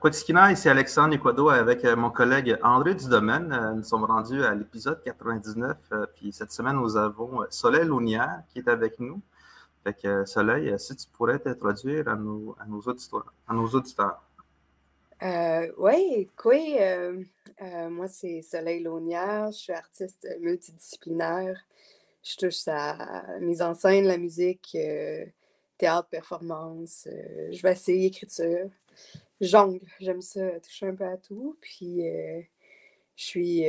Quotidiennement, ici Alexandre Nicodo avec mon collègue André Dudomaine. Nous sommes rendus à l'épisode 99. Puis cette semaine, nous avons Soleil Lounière qui est avec nous. Fait que Soleil, si tu pourrais t'introduire à nos, à nos auditeurs. À nos auditeurs. Euh, oui, oui. Euh, euh, moi, c'est Soleil Launière. Je suis artiste multidisciplinaire. Je touche à mise en scène, la musique, théâtre, performance. je vais essayer écriture. Jongle. J'aime ça, toucher un peu à tout. Puis, je suis.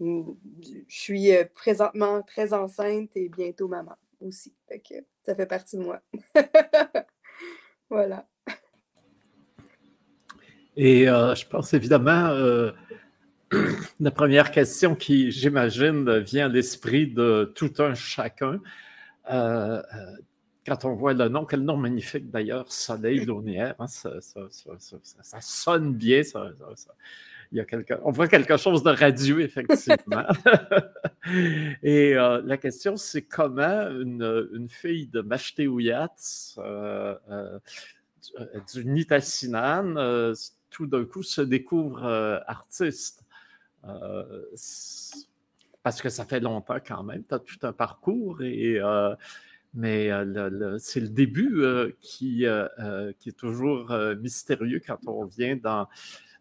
je suis présentement très enceinte et bientôt maman aussi. Fait ça fait partie de moi. voilà. Et euh, je pense évidemment, euh, la première question qui, j'imagine, vient à l'esprit de tout un chacun. Euh, quand on voit le nom, quel nom magnifique d'ailleurs, Soleil Launière, hein, ça, sonne bien. il y a quelque, on voit quelque chose de radieux, effectivement. Et la question, c'est comment une, fille de Machteouyats, du Nitassinan, tout d'un coup se découvre euh, artiste? Euh, parce que ça fait longtemps quand même, tu as tout un parcours, et, euh, mais c'est le début qui, qui est toujours mystérieux quand on vient dans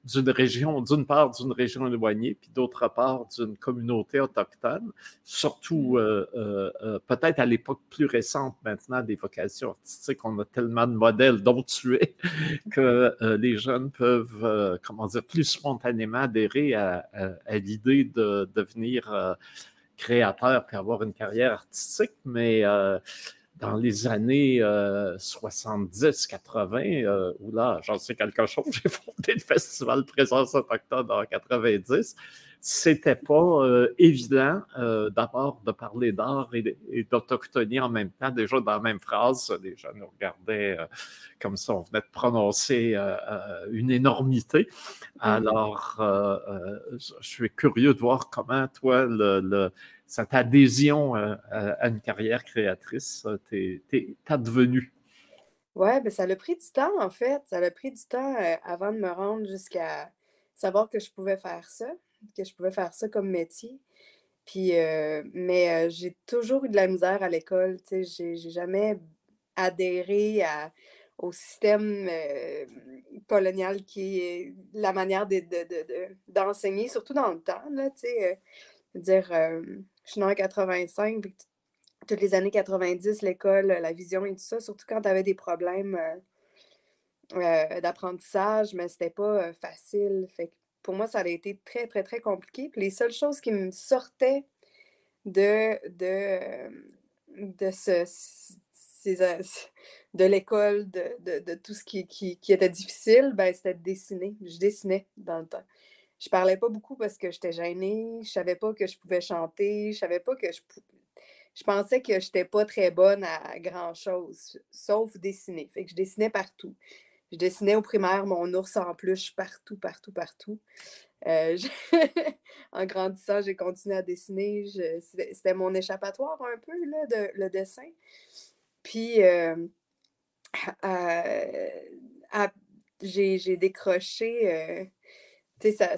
d'une région, d'une part d'une région éloignée, puis d'autre part d'une communauté autochtone, surtout euh, euh, euh, peut-être à l'époque plus récente maintenant des vocations artistiques, on a tellement de modèles dont tu es que les jeunes peuvent, comment dire, plus spontanément adhérer à, à l'idée de devenir créateur puis avoir une carrière artistique, mais dans les années 70-80, euh, euh, où là, j'en sais quelque chose, j'ai fondé le Festival Présence Autochtone en 90, c'était pas euh, évident d'abord de parler d'art et, d'autochtonie en même temps, déjà dans la même phrase. Les gens nous regardaient comme ça, on venait de prononcer une énormité. Mmh. Alors, je suis curieux de voir comment toi, le cette adhésion euh, à une carrière créatrice t'es devenu? Oui, ben ça a pris du temps, en fait. Ça a pris du temps euh, avant de me rendre jusqu'à savoir que je pouvais faire ça, que je pouvais faire ça comme métier. Puis, euh, mais j'ai toujours eu de la misère à l'école. Tu sais, j'ai jamais adhéré au système colonial qui est la manière d'enseigner, surtout dans le temps. Là, tu sais, dire, je suis née en 85, puis toutes les années 90, l'école, la vision et tout ça, surtout quand tu avais des problèmes euh, euh, d'apprentissage, mais c'était pas euh, facile. Pour moi, ça a été très, très, très compliqué. Puis les seules choses qui me sortaient de, de, de de l'école, de, tout ce qui, qui, était difficile, ben, c'était de dessiner. Je dessinais dans le temps je parlais pas beaucoup parce que j'étais gênée, je savais pas que je pouvais chanter, je savais pas que je je pensais que j'étais pas très bonne à grand chose, sauf dessiner. Fait que je dessinais partout. Je dessinais au primaire mon ours en peluche partout, partout, partout. Euh, en grandissant, j'ai continué à dessiner. C'était mon échappatoire un peu, là, de, le dessin. Puis, euh, j'ai décroché tu sais, ça,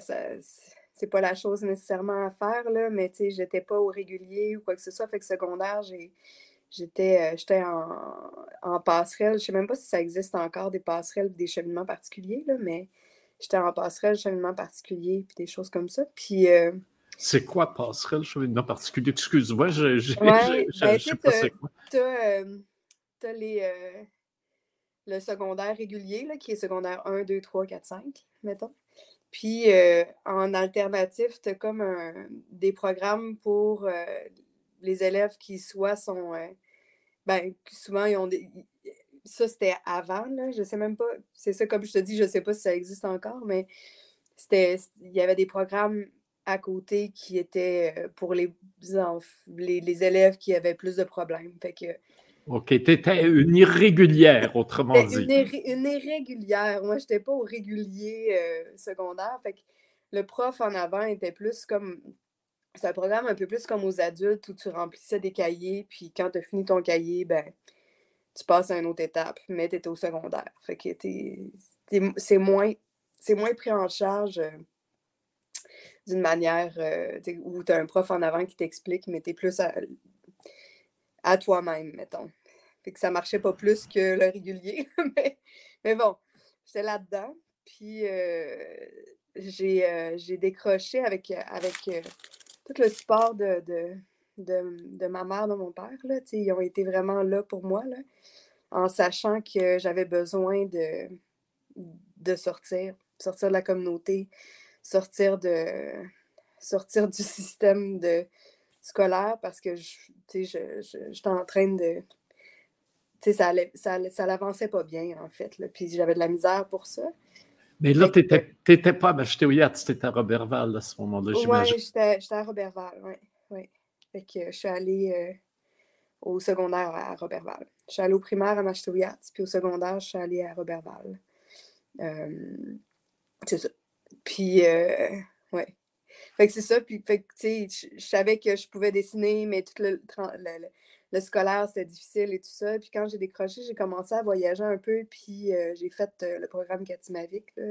c'est pas la chose nécessairement à faire, là, mais tu sais, j'étais pas au régulier ou quoi que ce soit. Fait que secondaire, j'étais euh, en, en, passerelle. Je sais même pas si ça existe encore des passerelles des cheminements particuliers, là, mais j'étais en passerelle, cheminement particulier, puis des choses comme ça. Puis. Euh, c'est quoi passerelle, cheminement particulier? Excuse-moi, je, je, ben, sais pas c'est quoi. Tu as, as, les, euh, le secondaire régulier, là, qui est secondaire 1, 2, 3, 4, 5, mettons. Puis euh, en alternatif, tu as comme des programmes pour euh, les élèves qui soit sont. Euh, ben, souvent, ils ont des. Ça, c'était avant, là. Je sais même pas. C'est ça, comme je te dis, je sais pas si ça existe encore, mais c'était. Il y avait des programmes à côté qui étaient pour les, les, les élèves qui avaient plus de problèmes. Fait que OK, tu étais une irrégulière, autrement dit. Une, irrégulière. Moi, je n'étais pas au régulier euh, secondaire. Fait que le prof en avant était plus comme. C'est un programme un peu plus comme aux adultes où tu remplissais des cahiers, puis quand tu as fini ton cahier, ben, tu passes à une autre étape, mais tu es au secondaire. Fait que c'est moins, moins pris en charge euh, d'une manière euh, où tu as un prof en avant qui t'explique, mais tu es plus à, toi-même, mettons. Fait que ça marchait pas plus que le régulier. mais, bon, j'étais là-dedans. Puis euh, j'ai décroché avec, avec tout le support de, de, ma mère, de mon père. Là, ils ont été vraiment là pour moi. Là en sachant que j'avais besoin de, de sortir, sortir de la communauté, sortir de sortir du système de scolaire parce que je, j'étais en train de. Ça, ça, ça l'avançait pas bien, en fait. Là, puis j'avais de la misère pour ça. Mais là, tu n'étais pas à Machetéouillat, tu étais à Robertval à ce moment-là, j'imagine. Oui, j'étais à Robertval, oui. Ouais. Fait que je suis allée euh, au secondaire à Robertval. Je suis allée au primaire à Machtouillat, puis au secondaire, je suis allée à Robertval. Euh, c'est ça. Puis, euh, ouais. Fait que c'est ça. Puis, fait que, tu sais, je savais que je pouvais dessiner, mais tout le, le, scolaire, c'était difficile et tout ça. Puis, quand j'ai décroché, j'ai commencé à voyager un peu, puis euh, j'ai fait le programme Katimavik, là,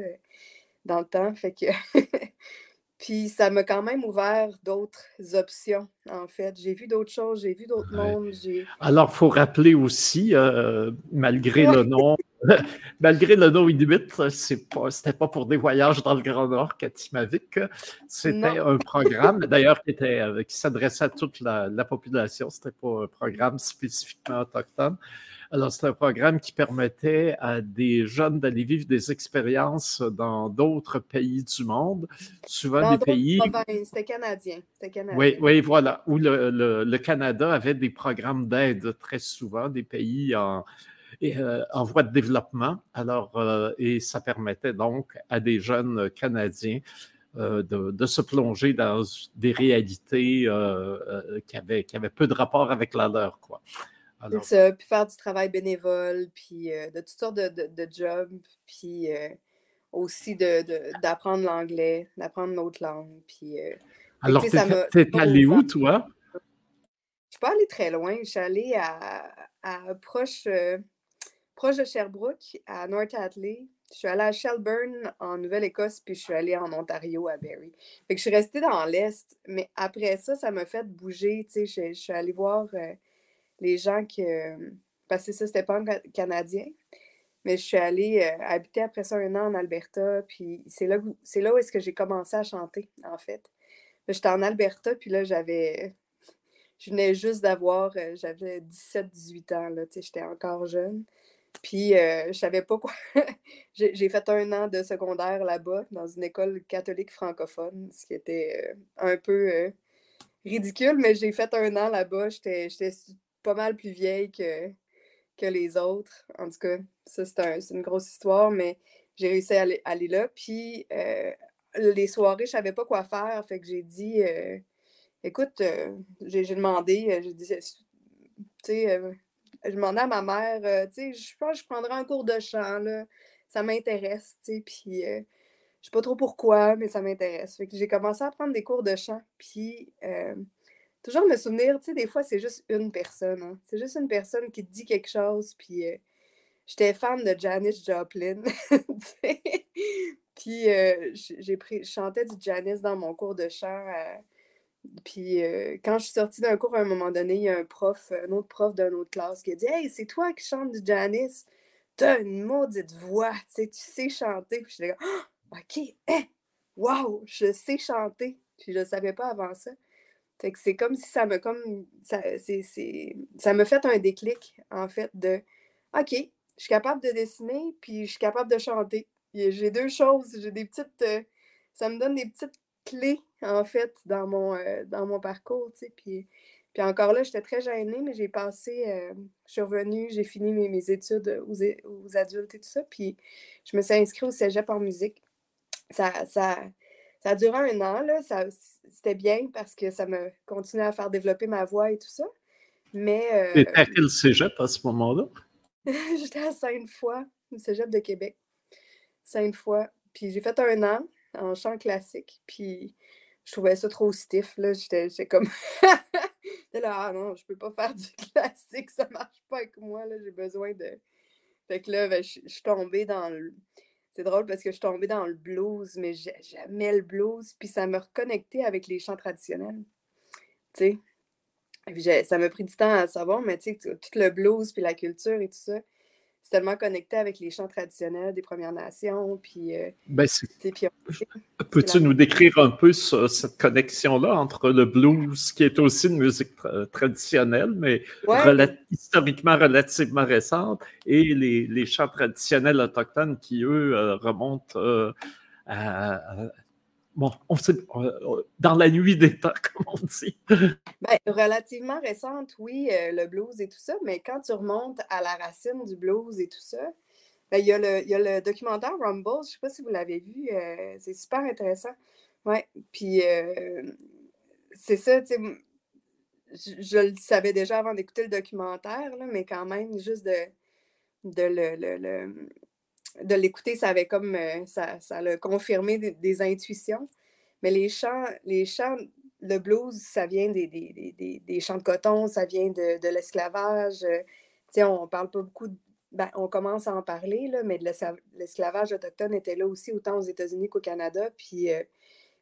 dans le temps. Fait que. Puis ça m'a quand même ouvert d'autres options, en fait. J'ai vu d'autres choses, j'ai vu d'autres mondes. Alors, il faut rappeler aussi, euh, malgré le nom, malgré le nom Inuit, c'était pas, pas pour des voyages dans le Grand Nord Katimavik. C'était un programme, d'ailleurs, qui, euh, qui s'adressait à toute la, la population. C'était pas un programme spécifiquement autochtone. Alors, c'est un programme qui permettait à des jeunes d'aller vivre des expériences dans d'autres pays du monde, souvent des pays. C'était canadien. canadien. Oui, oui, voilà, où le, Canada avait des programmes d'aide très souvent, des pays en, euh, en voie de développement. Alors, euh, et ça permettait donc à des jeunes Canadiens euh, de, se plonger dans des réalités qui, avaient, qui, avaient, peu de rapport avec la leur, quoi. C'est ça, puis faire du travail bénévole, puis de toutes sortes de, de, jobs, puis aussi d'apprendre l'anglais, d'apprendre notre langue. Puis, Alors, t'es allé où, toi? Je suis pas allée très loin. Je suis allée à, à proche, proche de Sherbrooke, à North Atlee. Je suis allée à Shelburne, en Nouvelle-Écosse, puis je suis allée en Ontario, à Barrie. Que je suis restée dans l'Est, mais après ça, ça m'a fait bouger. Tu sais, je, suis allée voir les gens qui. parce que ça, c'était pas un Canadien. Mais je suis allée euh, habiter après ça un an en Alberta. Puis c'est là, c'est là où est-ce que j'ai commencé à chanter, en fait. J'étais en Alberta, puis là, j'avais. Je venais juste d'avoir. Euh, j'avais 17-18 ans, là. Tu sais, j'étais encore jeune. Puis euh, je savais pas quoi. j'ai fait un an de secondaire là-bas, dans une école catholique francophone, ce qui était un peu ridicule, mais j'ai fait un an là-bas. J'étais pas mal plus vieille que, que les autres. En tout cas, ça, c'est une grosse histoire, mais j'ai réussi à aller, là. Puis, euh, les soirées, je savais pas quoi faire. Fait que j'ai dit, euh, écoute, euh, j'ai demandé, j'ai dit, tu sais, je demandais à ma mère, tu sais, je pense que je prendrais un cours de chant, là. Ça m'intéresse, tu sais. Puis, je sais pas trop pourquoi, mais ça m'intéresse. Que j'ai commencé à prendre des cours de chant. Puis, toujours me souvenir, tu sais, des fois, c'est juste une personne. Hein. C'est juste une personne qui te dit quelque chose. Puis euh, j'étais fan de Janis Joplin. puis euh, j'ai pris, je du Janis dans mon cours de chant. Euh, puis quand je suis sortie d'un cours, à un moment donné, il y a un prof, un autre prof d'une autre classe qui a dit Hey, c'est toi qui chantes du Janis. T'as une maudite voix, tu sais, tu sais chanter. Puis je là, oh, OK, hein, wow, je sais chanter. Puis je ne savais pas avant ça c'est comme si ça me comme ça, ça me fait un déclic, en fait, de OK, je suis capable de dessiner, puis je suis capable de chanter. J'ai deux choses, j'ai des petites. Euh, ça me donne des petites clés, en fait, dans mon, euh, dans mon parcours, tu Puis, puis encore là, j'étais très gênée, mais j'ai passé, euh, je suis revenue, j'ai fini mes, mes études aux, aux, adultes et tout ça, puis je me suis inscrite au cégep en musique. Ça, ça, ça a duré un an, là. c'était bien parce que ça me continuait à faire développer ma voix et tout ça. Mais. Euh, à quel cégep à ce moment-là? J'étais à Sainte-Foy, le cégep de Québec. Sainte-Foy. Puis j'ai fait un an en chant classique. Puis je trouvais ça trop stiff, là. J'étais comme. là, ah non, je peux pas faire du classique, ça marche pas avec moi, j'ai besoin de. Fait que là, ben, je suis tombée dans le. C'est drôle parce que je suis tombée dans le blues, mais j'aimais le blues, puis ça me reconnectait avec les chants traditionnels. Tu sais. Ça m'a pris du temps à savoir, mais tu sais, tout le blues, puis la culture et tout ça, c'est tellement connecté avec les chants traditionnels des Premières Nations. Puis, euh, ben, Peux-tu nous décrire un peu cette connexion-là entre le blues, qui est aussi une musique traditionnelle, mais historiquement relativement récente, et les, les, chants traditionnels autochtones qui, eux, euh, remontent euh, à, bon, on sait, euh, dans la nuit des temps, comme on dit. Ben, relativement récente, oui, euh, le blues et tout ça, mais quand tu remontes à la racine du blues et tout ça, ben, il, y a le, il y a le documentaire Rumble, je ne sais pas si vous l'avez vu, euh, c'est super intéressant. Ouais, puis c'est ça, tu sais, je, le savais déjà avant d'écouter le documentaire, là, mais quand même, juste de, de le de l'écouter, ça avait comme euh, ça, ça l'a confirmé des, intuitions. Mais les chants, les chants, le blues, ça vient des, des, des chants de coton, ça vient de, l'esclavage. Euh, sais, on parle pas beaucoup, ben, on commence à en parler, là, mais l'esclavage autochtone était là aussi, autant aux États-Unis qu'au Canada. Puis, euh,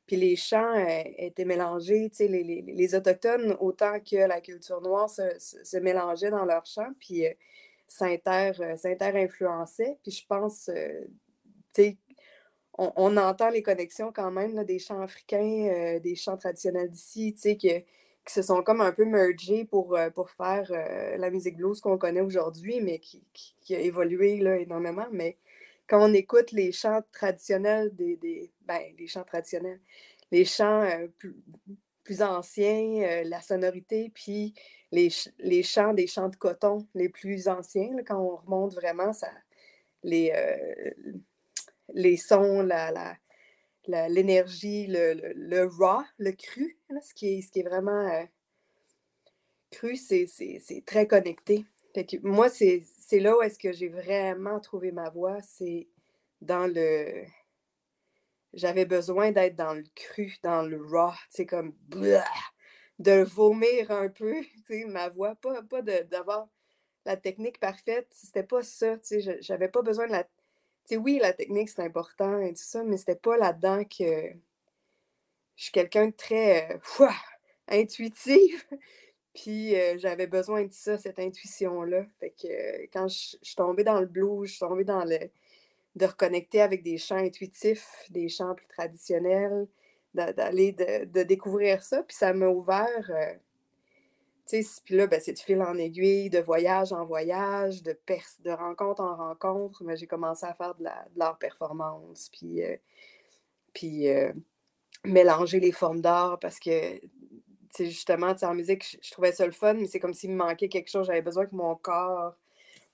puis les chants étaient mélangés, les, les, les, Autochtones, autant que la culture noire, se, se, mélangeaient dans leurs chants. Puis s'inter-influençait. Puis je pense, euh, tu sais, on, entend les connexions quand même des chants africains, euh, des chants traditionnels d'ici, tu sais, qui, se sont comme un peu mergés pour, faire la musique blues qu'on connaît aujourd'hui, mais qui, a évolué là, énormément. Mais quand on écoute les chants traditionnels des, des ben, les chants traditionnels, les chants plus, anciens, la sonorité, puis les, les chants des chants de coton les plus anciens, quand on remonte vraiment ça, les, euh, les sons, la, l'énergie, le, le, raw, le cru, ce, qui est, ce qui est vraiment euh, cru, c'est, très connecté. moi, c'est, là où est-ce que j'ai vraiment trouvé ma voix, c'est dans le... J'avais besoin d'être dans le cru, dans le raw, c'est comme de vomir un peu, tu sais, ma voix, pas, pas d'avoir la technique parfaite, c'était pas ça, tu sais, j'avais pas besoin de la... Tu sais, oui, la technique, c'est important et tout ça, mais c'était pas là-dedans que je suis quelqu'un de très euh, intuitif, puis euh, j'avais besoin de ça, cette intuition-là. Fait que euh, quand je, suis tombée dans le blues, je suis tombée dans le... de reconnecter avec des chants intuitifs, des chants plus traditionnels, d'aller de, découvrir ça. Puis ça m'a ouvert. Euh, tu puis là, ben, c'est de fil en aiguille, de voyage en voyage, de, de rencontre en rencontre. Mais j'ai commencé à faire de, la, l'art performance, puis, euh, euh, mélanger les formes d'art parce que, justement, en musique, je, trouvais ça le fun, mais c'est comme s'il me manquait quelque chose. J'avais besoin que mon corps,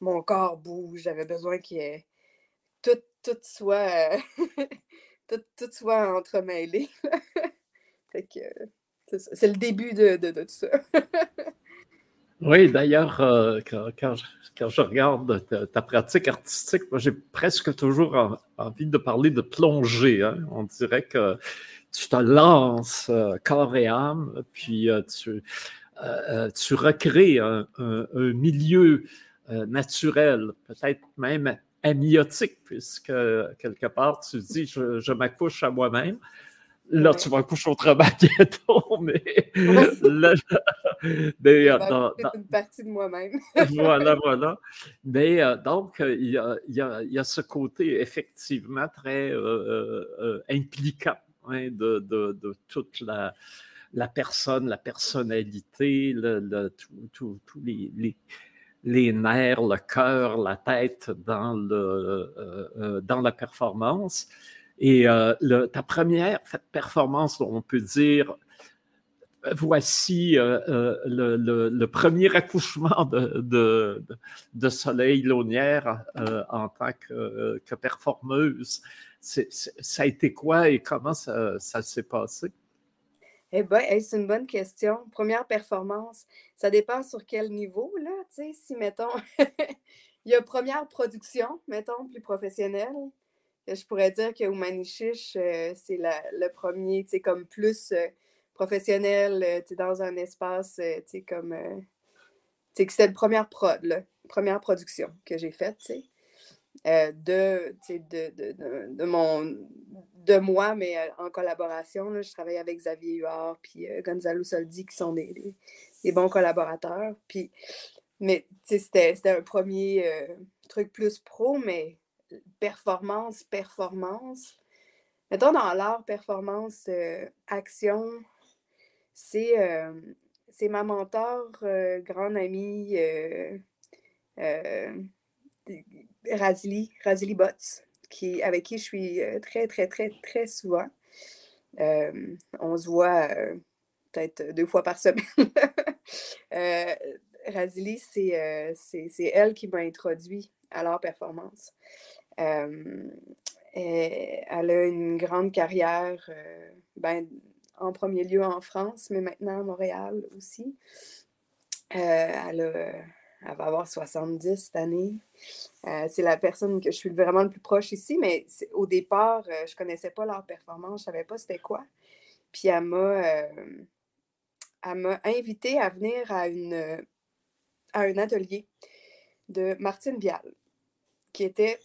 mon corps bouge. J'avais besoin que tout, tout soit tout, tout soit entremêlé. c'est le début de, de, tout ça. oui, d'ailleurs, euh, quand, je, regarde ta, pratique artistique, moi j'ai presque toujours envie de parler de plongée. Hein. On dirait que tu te lances euh, corps et âme, puis euh, tu, tu recrées un milieu naturel, peut-être même amniotique, puisque quelque part, tu dis je, je m'accouche à moi-même. Là, tu vas coucher autrement bientôt, mais là, euh, une partie de moi-même. voilà, voilà. Mais euh, donc, il y, a, il, y a, il y, a, ce côté effectivement très euh, impliquant hein, de, de, de, toute la, la personne, la personnalité, le, tous les, les les nerfs, le cœur, la tête dans, euh, euh, la performance. Et euh, ta première performance, on peut dire, voici le, premier accouchement de, Soleil Launière en tant que, que performeuse. ça a été quoi et comment ça s'est passé? Eh bien, c'est une bonne question. Première performance, ça dépend sur quel niveau, là, tu sais, si, mettons, il y a première production, mettons, plus professionnelle, je pourrais dire que Oumanichiche, euh, c'est le premier, tu sais, comme plus, euh, professionnelle, dans un espace, comme. que c'était la première prod, là, première production que j'ai faite, de, de, de, mon, de moi, mais en collaboration. je travaille avec Xavier Huard puis Gonzalo Soldi, qui sont des, des, bons collaborateurs. Mais c'était un premier truc plus pro, mais performance, performance. Mettons dans l'art, performance, euh, action, c'est euh, ma mentor, euh, grande amie, Razili, Razili Botts, qui, avec qui je suis très, très, très, très souvent. on se voit peut-être deux fois par semaine. Razili, c'est elle qui m'a introduit à l'art performance. elle a une grande carrière, euh, ben, en premier lieu en France, mais maintenant à Montréal aussi. Euh, elle, va avoir 70 cette année. Euh, c'est la personne que je suis vraiment le plus proche ici, mais au départ, je ne connaissais pas leur performance, je ne savais pas c'était quoi. Puis elle m'a, elle m'a invité à venir à, une, à un atelier de Martine Vial qui était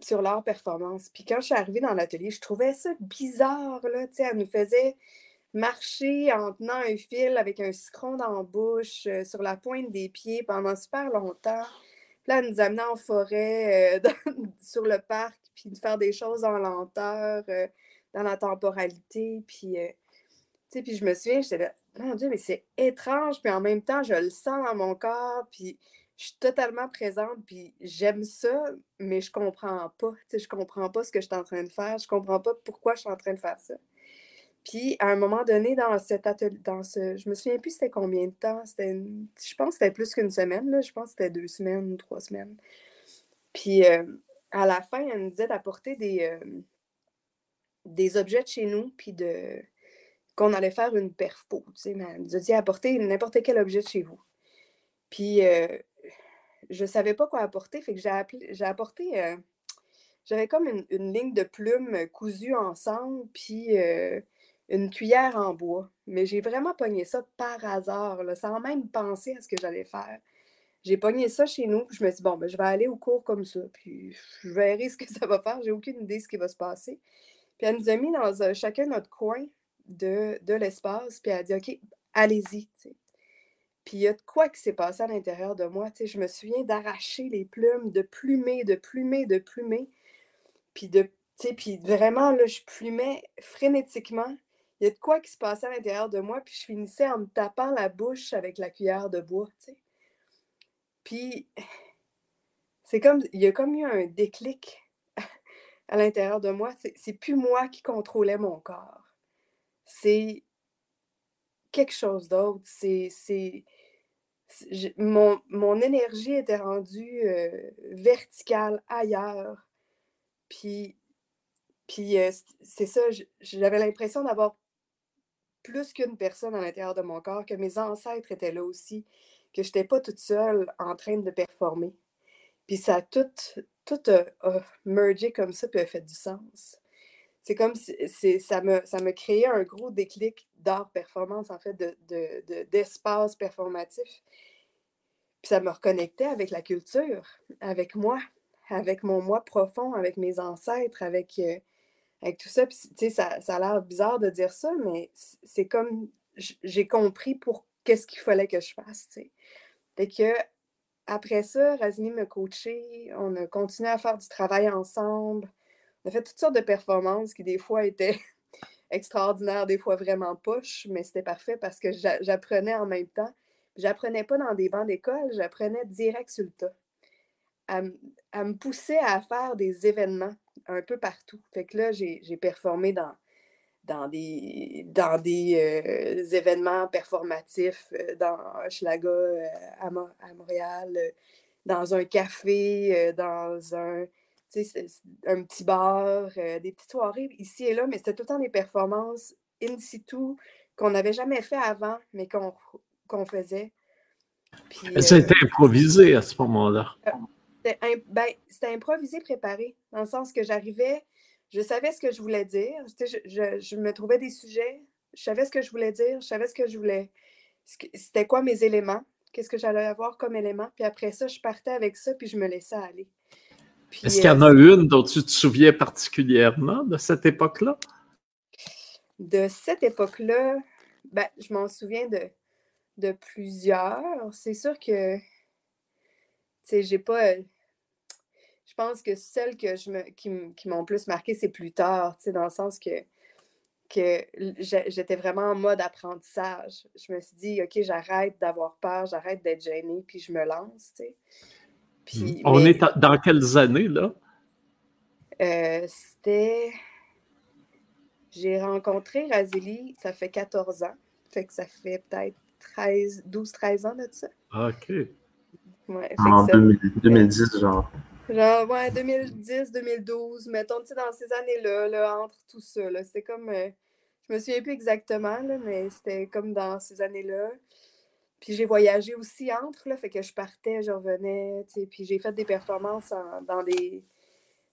sur leur performance. Puis quand je suis arrivée dans l'atelier, je trouvais ça bizarre, là, tu sais, elle nous faisait marcher en tenant un fil avec un citron dans la bouche, euh, sur la pointe des pieds pendant super longtemps. Puis là, nous amenait en forêt, euh, sur le parc, puis de faire des choses en lenteur, euh, dans la temporalité. Puis, sais, puis je me souviens, j'étais là, mon Dieu, mais c'est étrange, puis en même temps, je le sens dans mon corps, puis je suis totalement présente, puis j'aime ça, mais je comprends pas. Tu sais, je comprends pas ce que je suis en train de faire. Je comprends pas pourquoi je suis en train de faire ça. Puis, à un moment donné, dans cet atelier, dans ce, je me souviens plus c'était combien de temps. C'était je pense que c'était plus qu'une semaine. Là. Je pense que c'était deux semaines ou trois semaines. Puis, euh, à la fin, elle nous disait d'apporter des, euh, des objets de chez nous, puis de qu'on allait faire une perfo. Tu sais, elle nous a dit apporter n'importe quel objet de chez vous. Puis, euh, je ne savais pas quoi apporter, fait que j'ai apporté. Euh, j'avais comme une, ligne de plumes cousues ensemble, puis une cuillère en bois. Mais j'ai vraiment pogné ça par hasard, sans même penser à ce que j'allais faire. J'ai pogné ça chez nous, je me suis dit, bon, ben, je vais aller au cours comme ça, puis je verrai ce que ça va faire. J'ai aucune idée de ce qui va se passer. Puis elle nous a mis dans chacun notre coin de, l'espace, puis elle a dit, OK, allez-y. Puis il y a de quoi qui s'est passé à l'intérieur de moi. Tu sais, je me souviens d'arracher les plumes, de plumer, de plumer, de plumer. Puis de, puis vraiment, là, je plumais frénétiquement. Il y a de quoi qui se passait à l'intérieur de moi, puis je finissais en me tapant la bouche avec la cuillère de bois, tu sais. Puis c'est comme, il y a comme eu un déclic à l'intérieur de moi. C'est plus moi qui contrôlais mon corps. C'est quelque chose d'autre. C'est mon, mon, énergie était rendue euh, verticale ailleurs. Puis, puis euh, c'est ça, j'avais l'impression d'avoir plus qu'une personne à l'intérieur de mon corps, que mes ancêtres étaient là aussi, que je n'étais pas toute seule en train de performer. Puis ça a tout, tout a, mergé comme ça, puis a fait du sens. C'est comme si ça me, ça me créait un gros déclic d'art performance, en fait, d'espace de, performatif. Puis ça me reconnectait avec la culture, avec moi, avec mon moi profond, avec mes ancêtres, avec, euh, avec tout ça. Ça, ça a l'air bizarre de dire ça, mais c'est comme j'ai compris pour qu'est-ce qu'il fallait que je fasse. Que après ça, Razini me coaché, on a continué à faire du travail ensemble. On a fait toutes sortes de performances qui, des fois, étaient extraordinaires, des fois vraiment poches, mais c'était parfait parce que j'apprenais en même temps. J'apprenais pas dans des bancs d'école, j'apprenais direct sur le tas. Me poussait à faire des événements un peu partout. Fait que là, j'ai performé dans, dans des, dans des euh, événements performatifs euh, dans Schlaga euh, à, à, Montréal, dans un café, dans un un petit bar, des petites soirées ici et là, mais c'était tout le temps des performances in situ qu'on n'avait jamais fait avant, mais qu'on faisait. ça a été improvisé à ce moment-là. Euh, ben, c'était improvisé, préparé, dans le sens que j'arrivais, je savais ce que je voulais dire, je, je, me trouvais des sujets, Je savais ce que je voulais dire, je savais ce que je voulais. C'était quoi mes éléments, qu'est-ce que j'allais avoir comme élément. Puis après ça, je partais avec ça, puis je me laissais aller. Est-ce qu'il y en a une dont tu te souviens particulièrement de cette époque-là? De cette époque-là, ben, je m'en souviens de, de plusieurs. C'est sûr que, sais, j'ai pas. Je pense que celles que je me, qui, m'ont plus marqué, c'est plus tard, tu sais, dans le sens que, que j'étais vraiment en mode apprentissage. Je me suis dit, OK, j'arrête d'avoir peur, j'arrête d'être gênée, puis je me lance, tu sais. Puis, On est dans quelles années, là? Euh, c'était. J'ai rencontré Razili, ça fait 14 ans. Fait que ça fait peut-être 13, 12-13 ans de ça. Ah, OK. Ouais, en 2010, genre. Genre, ouais, 2010, 2012, mettons, tu sais, dans ces années-là, là, entre tout ça, là, c'était comme, euh, je me souviens plus exactement, là, mais c'était comme dans ces années-là. Puis j'ai voyagé aussi entre, là, fait que je partais, je revenais, tu sais, puis j'ai fait des performances dans des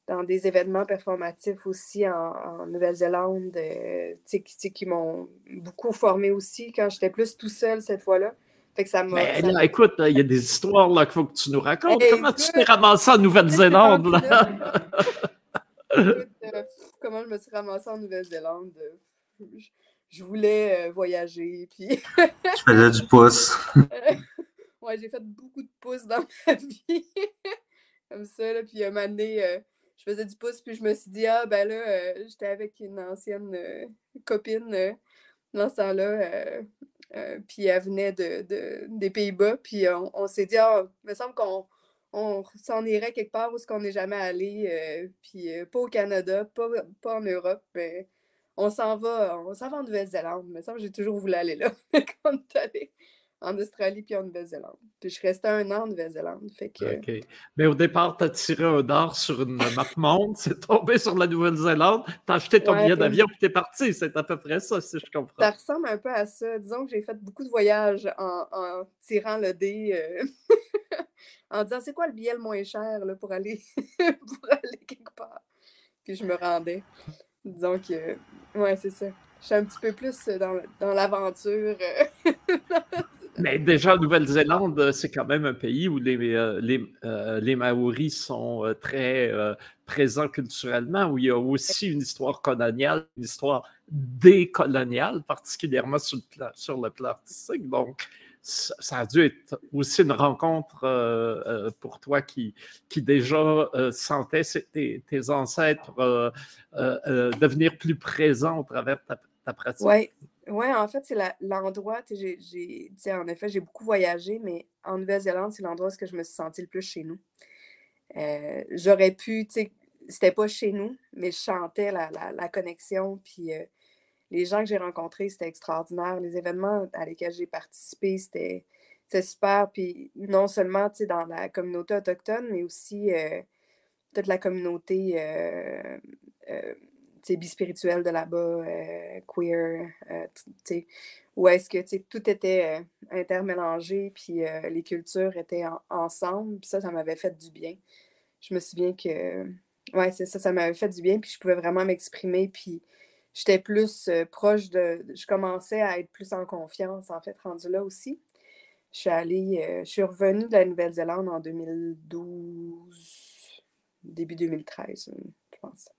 dans des événements performatifs aussi en, Nouvelle-Zélande, euh, qui, qui m'ont beaucoup formé aussi quand j'étais plus tout seul cette fois-là. Fait que ça m'a. Mais là, écoute, il y a des histoires qu'il faut que tu nous racontes. comment tu t'es ramassé en Nouvelle-Zélande? euh, comment je me suis ramassée en Nouvelle-Zélande? Je, voulais euh, voyager, puis. je faisais du pouce. ouais, j'ai fait beaucoup de pouces dans ma vie. Comme ça, là, puis un moment donné, euh, je faisais du pouce, puis je me suis dit, ah, ben là, euh, j'étais avec une ancienne euh, copine euh, dans ce temps-là, puis elle venait de, des Pays-Bas, puis on, s'est dit, ah, il me semble qu'on on s'en irait quelque part où ce qu'on n'est jamais allé, puis pas au Canada, pas, pas en Europe, on s'en va, on s'en va en Nouvelle-Zélande. Il me semble que j'ai toujours voulu aller là on est allé en Australie puis en Nouvelle-Zélande. Puis je restais un an en Nouvelle-Zélande. Fait que... OK. Mais au départ, tu as tiré un dard sur une map monde, c'est tombé sur la Nouvelle-Zélande, tu as acheté ton billet d'avion puis tu es parti. C'est à peu près ça, si je comprends. Ça ressemble un peu à ça. Disons que j'ai fait beaucoup de voyages en, tirant le dé, euh, en disant c'est quoi le billet le moins cher là, pour, aller pour aller quelque part? Puis je me rendais. Disons que, ouais, c'est ça. Je suis un petit peu plus dans, dans l'aventure. Mais déjà, Nouvelle-Zélande, euh, c'est quand même un pays où les, euh, euh, Maoris sont très présents culturellement, où il y a aussi une histoire coloniale, une histoire décoloniale, particulièrement sur le plan, sur le plan artistique. Donc, ça a dû être aussi une rencontre pour toi qui, qui déjà sentait tes, ancêtres devenir plus présents au travers de ta, pratique. Oui, oui, en fait, c'est l'endroit, en effet, j'ai beaucoup voyagé, mais en Nouvelle-Zélande, c'est l'endroit où je me suis sentie le plus chez nous. Euh, j'aurais pu, tu sais, c'était pas chez nous, mais je chantais la, connexion, puis euh, les gens que j'ai rencontrés, c'était extraordinaire. Les événements à lesquels j'ai participé, c'était super, puis non seulement, tu sais, dans la communauté autochtone, mais aussi euh, toute la communauté bispirituel de là-bas, euh, queer, euh, où est-ce que tout était euh, intermélangé, puis les cultures étaient ensemble, puis ça, ça m'avait fait du bien. Je me souviens que, ouais, c'est ça, ça m'avait fait du bien, puis je pouvais vraiment m'exprimer, puis j'étais plus proche de, je commençais à être plus en confiance, en fait, rendu là aussi. Je suis allée, je suis revenue de la Nouvelle-Zélande en 2012, début 2013, je pense.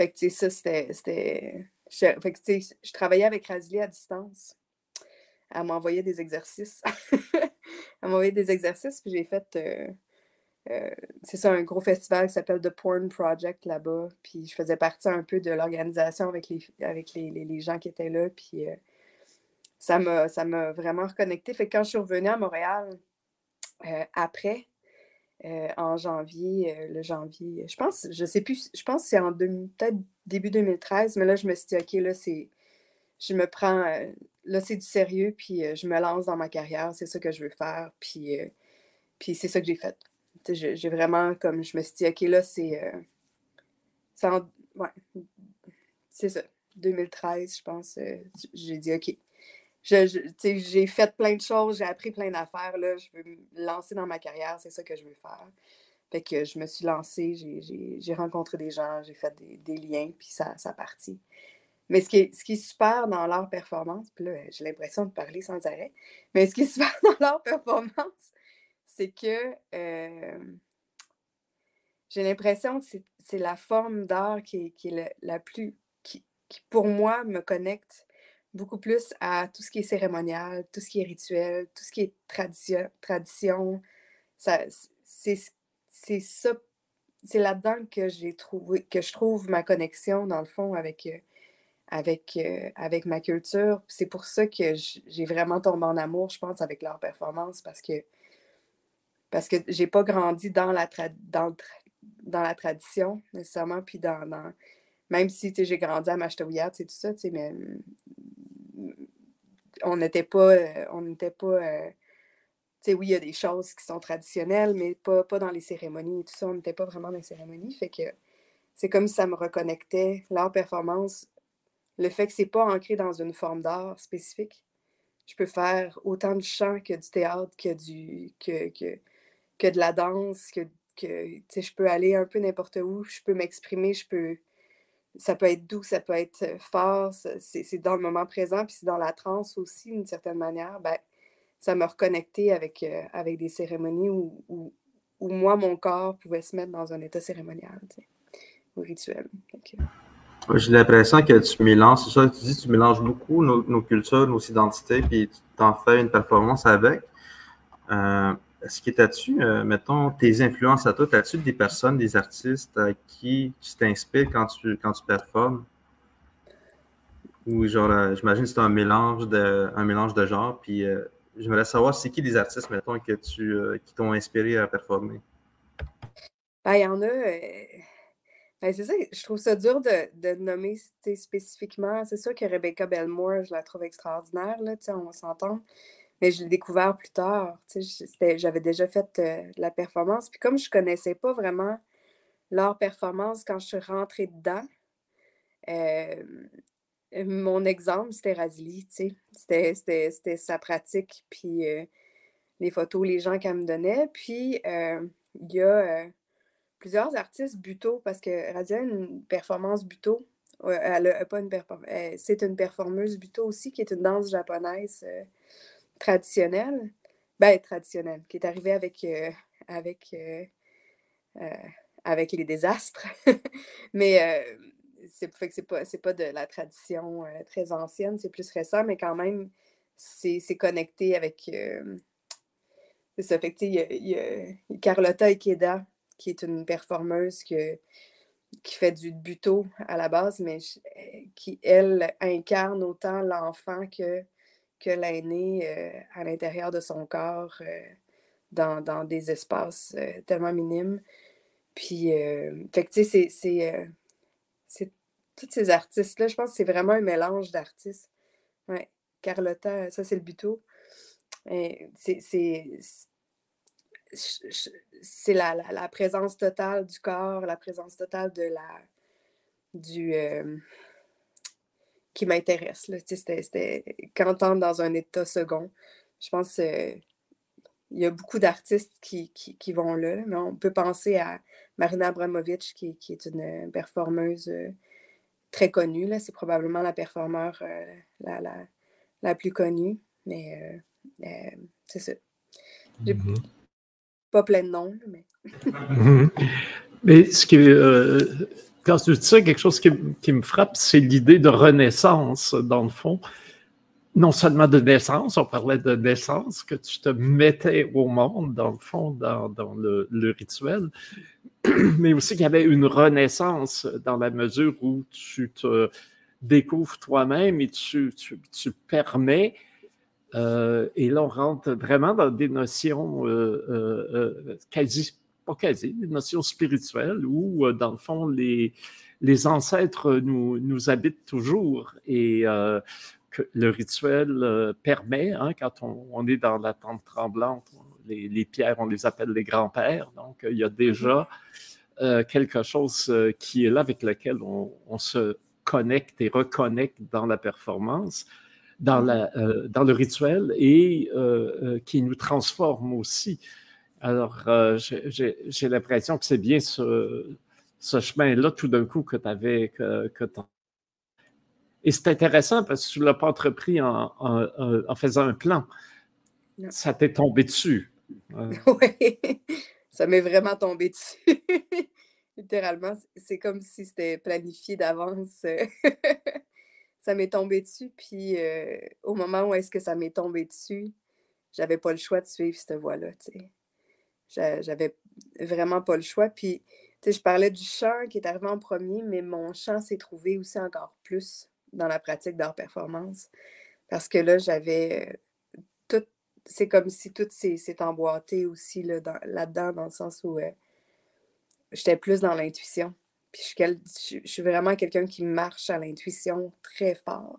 Fait que, tu sais, ça, c'était. Je, fait que, tu sais, je travaillais avec Razili à distance. Elle m'envoyait des exercices. Elle m'envoyait des exercices, puis j'ai fait. Euh, euh, c'est ça, un gros festival qui s'appelle The Porn Project là-bas. Puis je faisais partie un peu de l'organisation avec les, avec les, les, gens qui étaient là. Puis euh, ça m'a vraiment reconnecté. Fait que quand je suis revenue à Montréal, après, euh, en janvier, euh, le janvier, je pense, je sais plus, je pense que c'est en peut-être début 2013, mais là, je me suis dit, OK, là, c'est, je me prends, euh, là, c'est du sérieux, puis je me lance dans ma carrière, c'est ça que je veux faire, puis, puis c'est ça que j'ai fait. J'ai vraiment, comme, je me suis dit, OK, là, c'est, ouais, c'est ça, 2013, je pense, j'ai dit, OK, j'ai fait plein de choses, j'ai appris plein d'affaires. Là, je veux me lancer dans ma carrière, c'est ça que je veux faire. Fait que je me suis lancée, j'ai rencontré des gens, j'ai fait des, liens, puis ça, ça partit. Mais ce qui, est, ce qui est super dans leur performance, puis là, j'ai l'impression de parler sans arrêt, mais ce qui est super dans leur performance, c'est que euh, j'ai l'impression que c'est la forme d'art qui, est la plus, qui, pour moi me connecte beaucoup plus à tout ce qui est cérémonial, tout ce qui est rituel, tout ce qui est tradition. tradition c'est ça, c'est là-dedans que j'ai trouvé, que je trouve ma connexion dans le fond avec, euh, avec, euh, avec ma culture. C'est pour ça que j'ai vraiment tombé en amour, je pense, avec leur performance parce que parce que j'ai pas grandi dans la, dans, dans la tradition nécessairement, puis dans, même si j'ai grandi à Machtawiyat, tout ça, mais on n'était pas, euh, on n'était pas, euh, oui, il y a des choses qui sont traditionnelles, mais pas, pas dans les cérémonies et tout ça, on n'était pas vraiment dans les cérémonies, fait que c'est comme si ça me reconnectait, leur performance, le fait que c'est pas ancré dans une forme d'art spécifique. Je peux faire autant de chant que du théâtre, que du que, que, que de la danse, que, que je peux aller un peu n'importe où, je peux m'exprimer, je peux ça peut être doux, ça peut être fort, c'est dans le moment présent, puis c'est dans la transe aussi, d'une certaine manière, ben, ça m'a reconnecté avec, avec des cérémonies où, où, moi, mon corps pouvait se mettre dans un état cérémonial, ou rituel. J'ai l'impression que tu mélanges, c'est ça que tu dis, tu mélanges beaucoup nos, cultures, nos identités, puis tu t'en fais une performance avec. Euh, est-ce que tu euh, mettons, tes influences à toi, as-tu des personnes, des artistes à qui tu t'inspires quand tu, quand tu performes? Ou genre, euh, j'imagine que c'est un mélange de, un mélange de genres. Puis euh, j'aimerais savoir, c'est qui des artistes, mettons, que tu, qui t'ont inspiré à performer? Ben, il y en a. Ben, c'est ça, je trouve ça dur de, de nommer spécifiquement. C'est sûr que Rebecca Belmore, je la trouve extraordinaire, là, on s'entend. Mais je l'ai découvert plus tard. J'avais déjà fait euh, la performance. Puis comme je ne connaissais pas vraiment leur performance quand je suis rentrée dedans, euh, mon exemple, c'était Razili. C'était sa pratique, puis euh, les photos, les gens qu'elle me donnait. Puis il y a plusieurs artistes buto, parce que Razili a une performance buto. Elle a pas une performance. C'est une performeuse buto aussi, qui est une danse japonaise traditionnelle, ben traditionnelle, qui est arrivée avec, euh, avec, euh, euh, avec les désastres. mais c'est fait que c'est pas, pas de la tradition très ancienne, c'est plus récent, mais quand même, c'est connecté avec. c'est ça. Fait il y, a, Carlotta Ikeda, qui est une performeuse que, qui fait du buto à la base, mais qui, elle, incarne autant l'enfant que que l'aîné euh, à l'intérieur de son corps euh, dans, dans, des espaces euh, tellement minimes. Puis, fait que tu sais, c'est. Tous ces artistes-là, je pense que c'est vraiment un mélange d'artistes. Ouais. Carlotta, ça, c'est le buto. C'est la, la, la, présence totale du corps, la présence totale de la du qui m'intéresse. C'était quand on dans un état second. Je pense qu'il y a beaucoup d'artistes qui, qui, vont là, mais on peut penser à Marina Abramovic, qui, qui est une performeuse euh, très connue. C'est probablement la performeur euh, la, la, la, plus connue. Mais euh, c'est ça. J'ai mm-hmm. pas plein de noms, mais. Mm-hmm. Mais ce qui est quand tu dis ça, quelque chose qui, me frappe, c'est l'idée de renaissance, dans le fond. Non seulement de naissance, on parlait de naissance, que tu te mettais au monde, dans le fond, dans, le, rituel, mais aussi qu'il y avait une renaissance dans la mesure où tu te découvres toi-même et tu, permets euh, et là, on rentre vraiment dans des notions euh, euh, quasi quasi, des notions spirituelles où, euh, dans le fond, les, les ancêtres nous, nous habitent toujours et euh, que le rituel euh, permet, hein, quand on, est dans la tente tremblante, les, pierres, on les appelle les grands-pères, donc il y a déjà quelque chose qui est là avec lequel on, on, se connecte et reconnecte dans la performance. Dans, la, dans le rituel et qui nous transforme aussi. Alors, euh, j'ai l'impression que c'est bien ce, chemin-là, tout d'un coup, que tu avais, que, Et c'est intéressant parce que tu ne l'as pas entrepris en, faisant un plan. Ça t'est tombé dessus. oui, ça m'est vraiment tombé dessus. Littéralement, c'est comme si c'était planifié d'avance. ça m'est tombé dessus, puis euh, au moment où est-ce que ça m'est tombé dessus, j'avais pas le choix de suivre cette voie-là, J'avais vraiment pas le choix. Puis, tu sais, je parlais du chant qui est arrivé en premier, mais mon chant s'est trouvé aussi encore plus dans la pratique d'art performance. Parce que là, j'avais euh, tout. C'est comme si tout s'est emboîté aussi là-dedans, dans, le sens où euh, j'étais plus dans l'intuition. Puis je, suis vraiment quelqu'un qui marche à l'intuition très fort.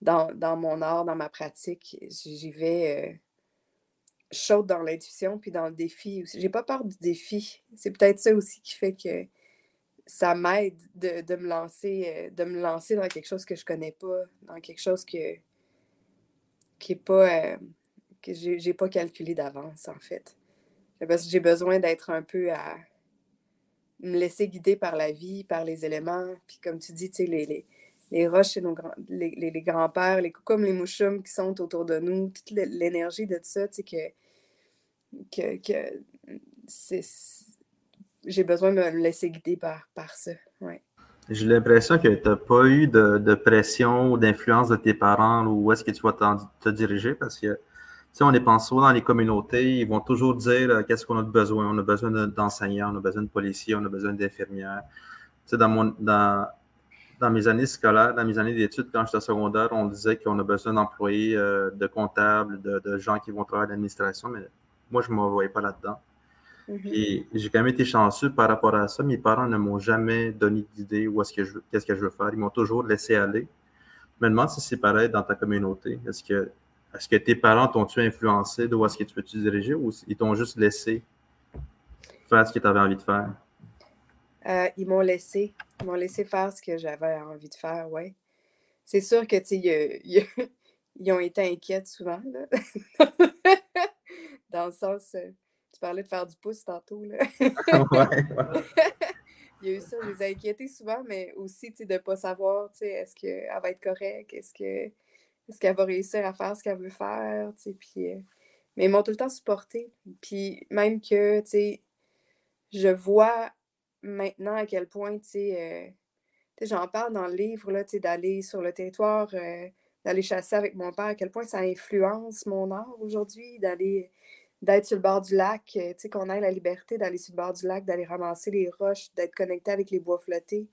Dans, mon art, dans ma pratique, j'y vais euh, chaude dans l'intuition, puis dans le défi aussi. J'ai pas peur du défi. C'est peut-être ça aussi qui fait que ça m'aide de, me lancer, euh, de me lancer dans quelque chose que je connais pas, dans quelque chose que, qui est pas euh, que j'ai pas calculé d'avance, en fait. J'ai besoin d'être un peu à me laisser guider par la vie, par les éléments. Puis comme tu dis, tu sais, les, les roches chez nos les, les, grands-pères, les comme les mouchoums qui sont autour de nous, toute l'énergie de ça, tu sais, que, que, que c'est, j'ai besoin de me laisser guider par, par ça. Ouais. J'ai l'impression que tu n'as pas eu de, de pression ou d'influence de tes parents ou où est-ce que tu vas te diriger parce que on est pensé dans les communautés, ils vont toujours dire euh, qu'est-ce qu'on a besoin? On a besoin d'enseignants, on a besoin de policiers, on a besoin d'infirmières. dans, mon, dans, dans mes années scolaires, dans mes années d'études, quand j'étais secondaire, on disait qu'on a besoin d'employés, euh, de comptables, de, gens qui vont travailler à l'administration, mais moi, je ne me voyais pas là-dedans. Mm-hmm. Et j'ai quand même été chanceux par rapport à ça. Mes parents ne m'ont jamais donné d'idée où est-ce que je qu'est-ce que je veux faire. Ils m'ont toujours laissé aller. Je me demande si c'est pareil dans ta communauté. Est-ce que est-ce que tes parents t'ont-tu influencé de où est-ce que tu veux te diriger ou ils t'ont juste laissé faire ce que tu avais envie de faire? Euh, ils m'ont laissé. Ils m'ont laissé faire ce que j'avais envie de faire, oui. C'est sûr que, tu ils ont été inquiets souvent, Dans le sens, euh, tu parlais de faire du pouce tantôt, là. Il y a eu ça, je les ai inquiétés souvent, mais aussi, de ne pas savoir, tu sais, est-ce qu'elle va être correcte, est-ce que est-ce qu'elle va réussir à faire ce qu'elle veut faire? Puis, euh, mais ils m'ont tout le temps supporté. Puis même que, je vois maintenant à quel point, tu sais, euh, j'en parle dans le livre, là, d'aller sur le territoire, euh, d'aller chasser avec mon père, à quel point ça influence mon art aujourd'hui, d'aller d'être sur le bord du lac, tu sais, qu'on ait la liberté d'aller sur le bord du lac, d'aller ramasser les roches, d'être connecté avec les bois flottés.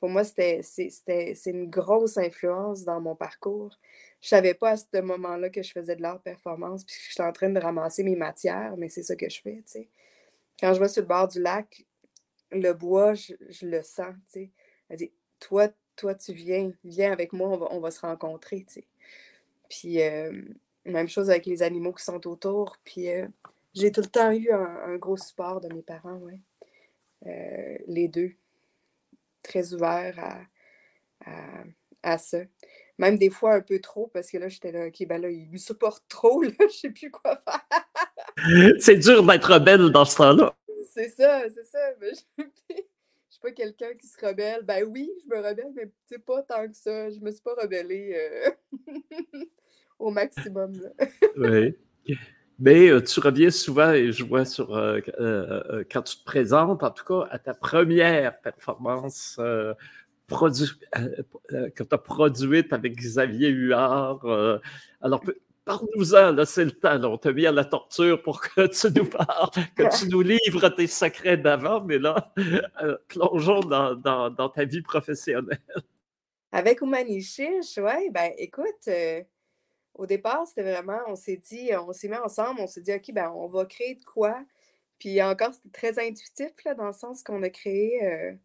Pour moi, c'était, c'est une grosse influence dans mon parcours je savais pas à ce moment-là que je faisais de l'art performance, puis que j'étais en train de ramasser mes matières, mais c'est ça que je fais, tu sais. Quand je vais sur le bord du lac, le bois, je, le sens, tu sais. Elle dit, toi, toi, tu viens, viens avec moi, on va, se rencontrer, tu. Puis, euh, même chose avec les animaux qui sont autour, puis euh, j'ai tout le temps eu un, gros support de mes parents, ouais. Euh, les deux. Très ouverts à, à, ça. Même des fois un peu trop, parce que là, j'étais là, OK, ben là, il me supporte trop, là, je sais plus quoi faire. c'est dur d'être rebelle dans ce temps-là. C'est ça, c'est ça. Mais je... je suis pas quelqu'un qui se rebelle. Ben oui, je me rebelle, mais c'est pas tant que ça. Je me suis pas rebellée euh, au maximum. oui. Mais euh, tu reviens souvent, et je vois sur euh, quand tu te présentes, en tout cas, à ta première performance euh, que tu as produite avec Xavier Huard. Alors, parle-nous-en, c'est le temps. on t'a mis à la torture pour que tu nous parles, que tu nous livres tes secrets d'avant, mais là, plongeons dans, ta vie professionnelle. Avec Oumani Chiche, oui, ben écoute, au départ, c'était vraiment, on s'est dit, on s'est mis ensemble, on s'est dit, OK, ben on va créer de quoi. Puis encore, c'était très intuitif, là, dans le sens qu'on a créé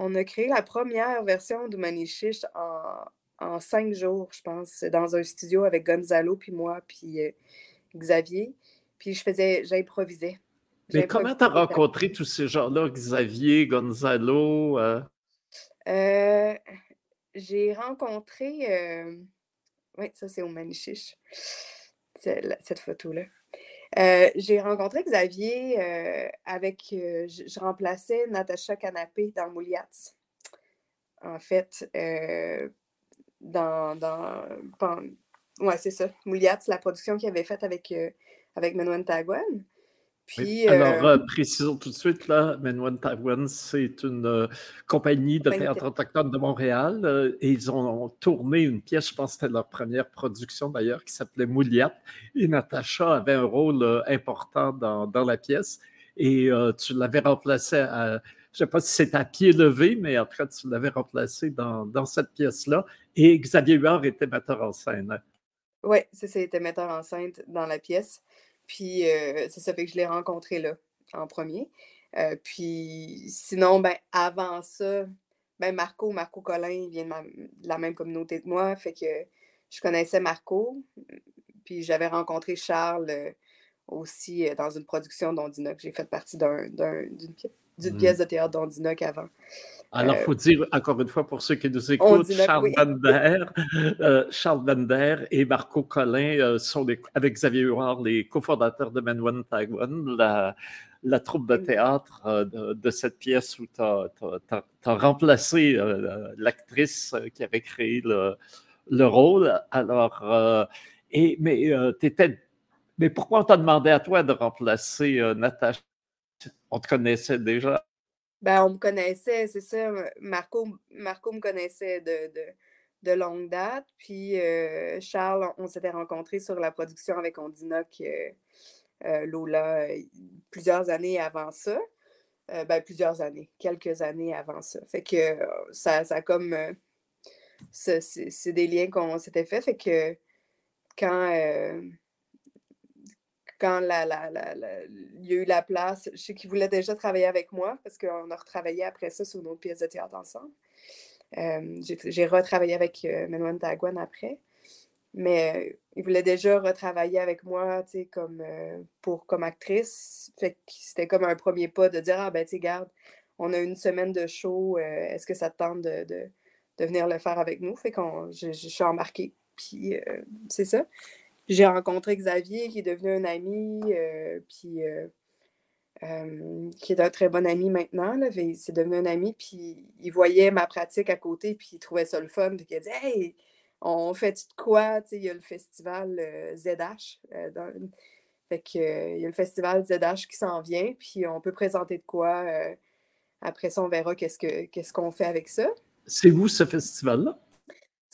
on a créé la première version de Manichiche en, en cinq jours, je pense, dans un studio avec Gonzalo, puis moi, puis euh, Xavier. Puis je faisais, j'improvisais. Mais comment tu as rencontré tous ces gens-là, Xavier, Gonzalo? Euh? Euh, j'ai rencontré. Oui, ça, c'est au Manichiche, cette photo-là. Euh, j'ai rencontré Xavier euh, avec. Euh, je, remplaçais Natacha Canapé dans Mouliats. en fait, dans, dans, Ouais, c'est ça. Mouliat, c'est la production qu'il avait faite avec, euh, avec Tagwan. Puis, Alors, euh, euh, précisons tout de suite, là, Menwen Tagwan, c'est une compagnie de théâtre autochtone de Montréal et ils ont, tourné une pièce, je pense que c'était leur première production d'ailleurs, qui s'appelait Mouliat. Et Natacha avait un rôle important dans, dans, la pièce et tu l'avais remplacé à, je ne sais pas si c'est à pied levé, mais cas, tu l'avais remplacé dans, cette pièce-là. Et Xavier Huard était metteur en scène. Oui, c'est ça, il était metteur en scène dans la pièce. Puis euh, ça fait que je l'ai rencontré là, en premier. Euh, puis sinon, ben, avant ça, ben Marco, Marco Collin, il vient de, la même communauté que moi. Fait que je connaissais Marco. Puis j'avais rencontré Charles euh, aussi dans une production d'Ondinoc. J'ai fait partie d'une pièce de théâtre d'Ondinoc avant. Alors, il euh, faut dire, encore une fois, pour ceux qui nous écoutent, Charles, Bender, euh, Charles Bender et Marco Collin euh, sont avec Xavier Huard les cofondateurs de Menwen Tagwan, la, la, troupe de théâtre de, cette pièce où tu as, remplacé l'actrice qui avait créé le, le rôle. Alors, et, mais, étais, mais pourquoi on t'a demandé à toi de remplacer Natacha? On te connaissait déjà? Ben, on me connaissait, c'est ça. Marco, Marco me connaissait de, de, longue date. Puis euh, Charles, on, s'était rencontrés sur la production avec Ondinoc euh, euh, Lola plusieurs années avant ça. ben, plusieurs années, quelques années avant ça. Fait que ça, ça comme. c'est des liens qu'on s'était fait. Fait que quand quand il y a eu la place, je sais qu'il voulait déjà travailler avec moi parce qu'on a retravaillé après ça sur une autre pièce de théâtre ensemble. Euh, j'ai retravaillé avec euh, Manuel Tagwan après. Mais euh, il voulait déjà retravailler avec moi, tu sais, comme, pour, comme actrice. C'était comme un premier pas de dire, ah ben, tu garde, on a une semaine de show, est-ce que ça te tente de, de, venir le faire avec nous? Fait que je, je, suis embarquée. Puis c'est ça j'ai rencontré Xavier, qui est devenu un ami, euh, puis euh, euh, qui est un très bon ami maintenant. C'est devenu un ami, puis il voyait ma pratique à côté, puis il trouvait ça le fun. Puis il a dit Hey, on fait de quoi? Il y a le festival ZH. fait que, il y a le festival ZH qui s'en vient, puis on peut présenter de quoi. après ça, on verra qu'est-ce qu'on fait avec ça. C'est vous, ce festival-là?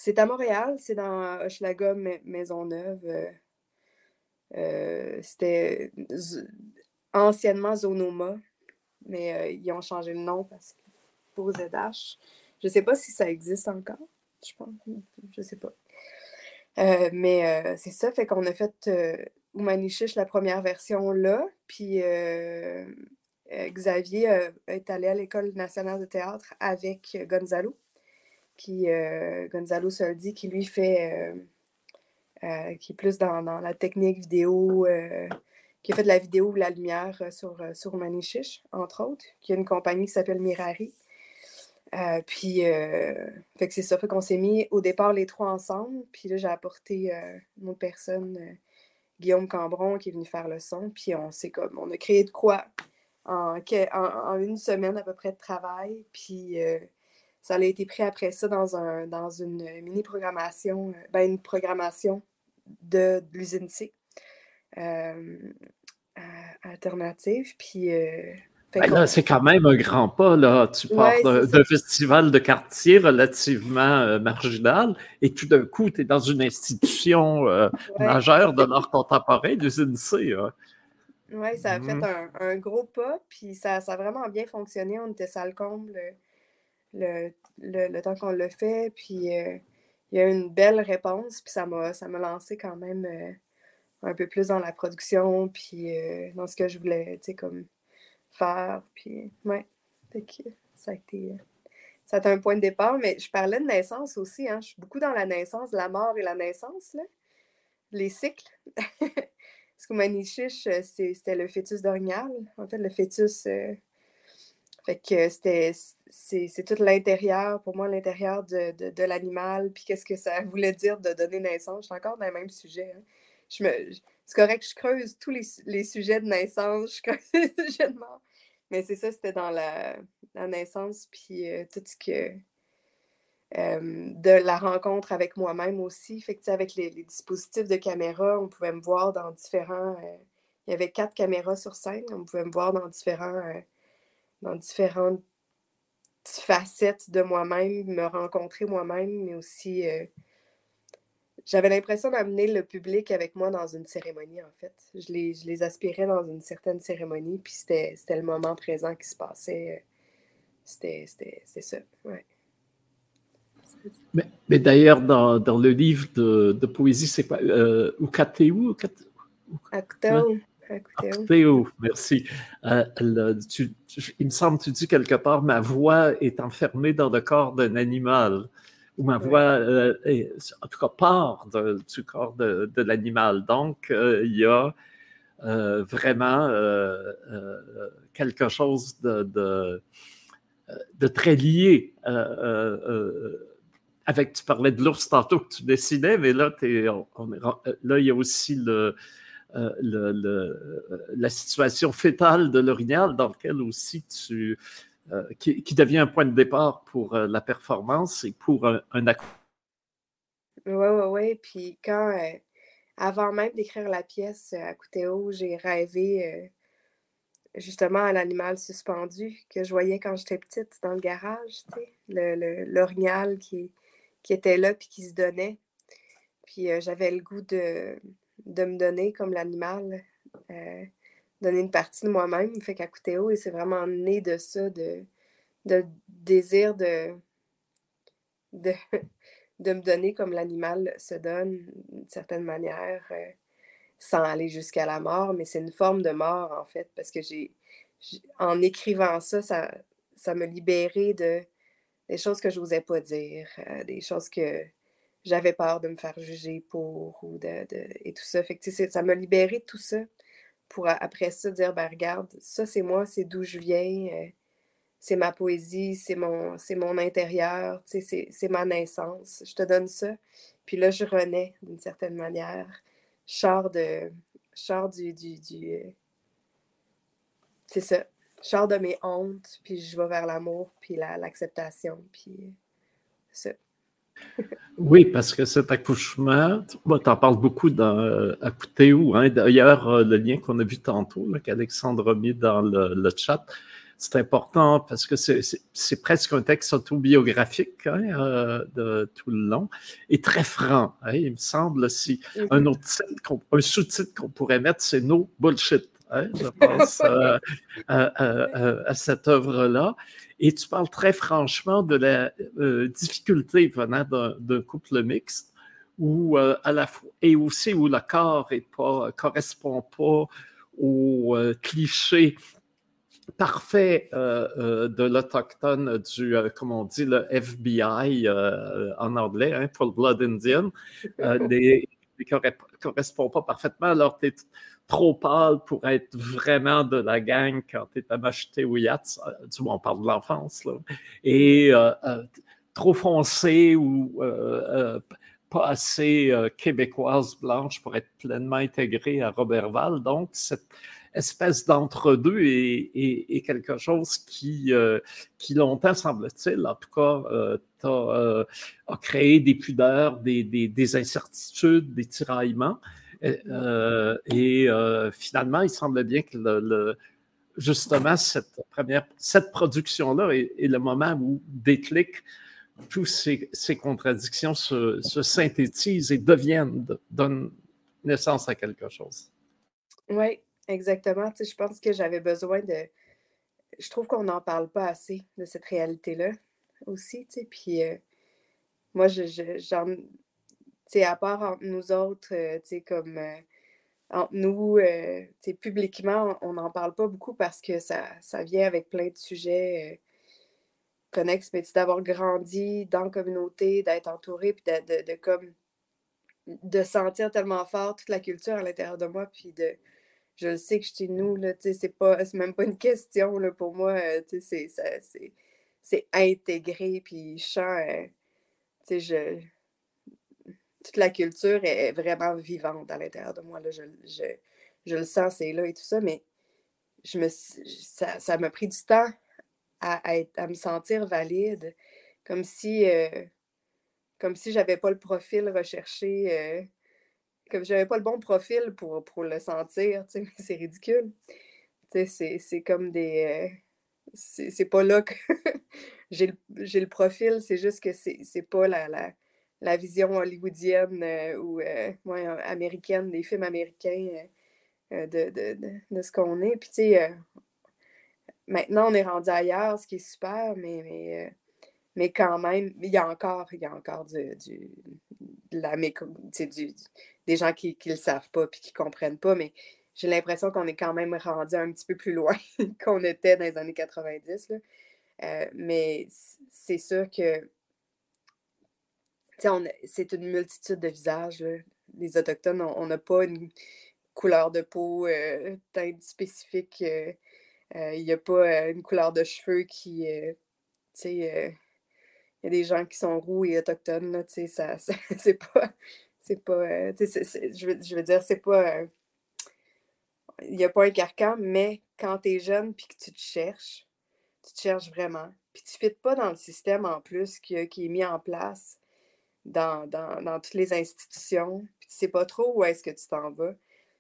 C'est à Montréal, c'est dans Hochelaga, Maisonneuve. Euh, euh, c'était anciennement Zonoma, mais euh, ils ont changé le nom parce que pour ZH. Je sais pas si ça existe encore. Je pense. Je sais pas. mais c'est ça, fait qu'on a fait Oumanichiche, la première version là. Puis Xavier est allé à l'École nationale de théâtre avec Gonzalo qui, euh, Gonzalo Soldi, qui lui fait, euh, euh, qui est plus dans, la technique vidéo, qui a fait de la vidéo ou la lumière sur, sur Manichiche, entre autres, qui a une compagnie qui s'appelle Mirari. puis, fait que c'est ça, fait qu'on s'est mis au départ les trois ensemble. Puis là, j'ai apporté une autre personne, Guillaume Cambron, qui est venu faire le son. Puis on s'est comme, on a créé de quoi en, en, une semaine à peu près de travail. Puis ça a été pris après ça dans, un, dans une mini-programmation, euh, ben une programmation de, l'usine C euh, euh, alternative. Puis. Ben c'est quand même un grand pas. Là. Tu pars d'un festival de quartier relativement marginal et tout d'un coup, tu es dans une institution majeure de l'art contemporain, l'usine C. Oui, ça a fait mmh. un, un, gros pas, puis ça, ça, a vraiment bien fonctionné. On était salle comble le, temps qu'on l'a fait. Puis euh, il y a eu une belle réponse, puis ça m'a, ça m'a lancé quand même euh, un peu plus dans la production, puis euh, dans ce que je voulais, comme faire. Puis, ouais, ça a été. Ça a été un point de départ, mais je parlais de naissance aussi. Hein. Je suis beaucoup dans la naissance, la mort et la naissance, là. les cycles. Parce que Manichiche, c'était le fœtus d'orignal. En fait, le fœtus fait que c'était, c'est, tout l'intérieur, pour moi, l'intérieur de, l'animal, puis qu'est-ce que ça voulait dire de donner naissance. Je suis encore dans le même sujet. Hein. Je me, c'est correct, je creuse tous les, sujets de naissance, je creuse les sujets de mort. Mais c'est ça, c'était dans la, naissance, puis euh, tout ce que de la rencontre avec moi-même aussi. Fait que, avec les, dispositifs de caméra, on pouvait me voir dans différents. il y avait quatre caméras sur scène. On pouvait me voir dans différents, dans différentes facettes de moi-même, me rencontrer moi-même, mais aussi j'avais l'impression d'amener le public avec moi dans une cérémonie, en fait. Je les, je les aspirais dans une certaine cérémonie, puis c'était le moment présent qui se passait. C'était ça, ouais. Mais, mais d'ailleurs, dans, dans, le livre de, de poésie, c'est pas euh, Ukateu? Ukateu. Théo, merci. Euh, il me semble que tu dis quelque part, ma voix est enfermée dans le corps d'un animal ou ma voix, euh, en tout cas, part du corps de, l'animal. Donc, euh, il y a vraiment quelque chose de, de, très lié. avec, tu parlais de l'ours tantôt que tu dessinais, mais là, là il y a aussi le, la situation fétale de l'orignal dans laquelle aussi tu, euh, qui, devient un point de départ pour euh, la performance et pour un, un Oui, oui, oui. Puis quand, euh, avant même d'écrire la pièce à Coutéo, j'ai rêvé justement à l'animal suspendu que je voyais quand j'étais petite dans le garage, tu sais, l'orignal qui, qui était là puis qui se donnait. Puis j'avais le goût de, de me donner comme l'animal donner une partie de moi-même. Fait qu'à haut et c'est vraiment né de ça, de, de désir de, de, de me donner comme l'animal se donne d'une certaine manière, euh, sans aller jusqu'à la mort, mais c'est une forme de mort en fait, parce que j'ai, en écrivant ça, ça, ça me libérait de des choses que je n'osais pas dire, euh, des choses que j'avais peur de me faire juger pour ou de, et tout ça. Fait que, ça m'a libéré de tout ça pour après ça dire, ben regarde, ça c'est moi, c'est d'où je viens, euh, c'est ma poésie, c'est mon, c'est mon intérieur, c'est, ma naissance. Je te donne ça. Puis là, je renais d'une certaine manière. Je sors de. du. du, du euh, c'est ça. Je sors de mes hontes, puis je vais vers l'amour, puis l'acceptation, puis euh, ça. Oui, parce que cet accouchement, tu en parles beaucoup dans euh, où Hein? D'ailleurs, euh, le lien qu'on a vu tantôt, qu'Alexandre a mis dans le, chat, c'est important parce que c'est presque un texte autobiographique hein, euh, de tout le long et très franc. Hein, il me semble si mm-hmm. un autre un sous-titre qu'on pourrait mettre, c'est No Bullshit. Hein, je pense euh, à cette œuvre-là. Et tu parles très franchement de la euh, difficulté venant d'un couple mixte où euh, à la fois, et aussi où le corps ne correspond pas au euh, cliché parfait de l'autochtone du, comme on dit, le FBI en anglais, hein, pour le Blood Indian, ne correspond pas parfaitement. Alors, tu trop pâle pour être vraiment de la gang quand tu es à m'acheter ou Yats, du moins on parle de l'enfance, et euh, euh, trop foncé ou euh, pas assez québécoise blanche pour être pleinement intégrée à Robertval. Donc, cette espèce d'entre-deux est, quelque chose qui, qui longtemps, semble-t-il, en tout cas, a, créé des pudeurs, des incertitudes, des tiraillements. Euh, et euh, finalement, il semble bien que justement cette première, cette production-là est, le moment où déclic toutes ces, contradictions se, synthétisent et deviennent, donnent naissance à quelque chose. Oui, exactement. je pense que j'avais besoin de. Je trouve qu'on n'en parle pas assez de cette réalité-là aussi. Puis euh, moi, à part entre nous autres, euh, comme euh, entre nous, euh, publiquement, on n'en parle pas beaucoup parce que ça, ça vient avec plein de sujets connexes, mais d'avoir grandi dans la communauté, d'être entouré, puis de, de, comme de sentir tellement fort toute la culture à l'intérieur de moi, puis de je le sais que suis nous, là, c'est pas même pas une question là, pour moi, c'est intégré, puis je sens, je, toute la culture est vraiment vivante à l'intérieur de moi. Là. Je, le sens, c'est là et tout ça, mais ça, m'a pris du temps à, me sentir valide, comme si, euh, comme si j'avais pas le profil recherché, euh, comme j'avais pas le bon profil pour, pour le sentir, c'est ridicule. C'est comme des... Euh, c'est pas là que j'ai le, le, profil, c'est juste que c'est pas la, la, la, vision hollywoodienne euh, ou américaine, des films américains de, de, de, ce qu'on est. Puis, tu sais, maintenant, on est rendu ailleurs, ce qui est super, mais, mais, euh, quand même, il y a encore, il y a encore du, de des gens qui ne le savent pas et qui ne comprennent pas, mais j'ai l'impression qu'on est quand même rendu un petit peu plus loin qu'on était dans les années 90. Là. Euh, mais c'est sûr que c'est une multitude de visages. Les Autochtones, on n'a pas une couleur de peau, euh, teinte spécifique. Euh, il n'y a pas euh, une couleur de cheveux qui. Euh, tu sais, il y a des gens qui sont roux et autochtones, là, ça, c'est pas. C'est pas. je, veux, je veux dire, c'est pas. il n'y a pas un carcan, mais quand tu es jeune puis que tu te cherches, tu te cherches vraiment. Puis tu ne fites pas dans le système en plus qui est mis en place dans, dans, dans, toutes les institutions. Puis tu sais pas trop où est-ce que tu t'en vas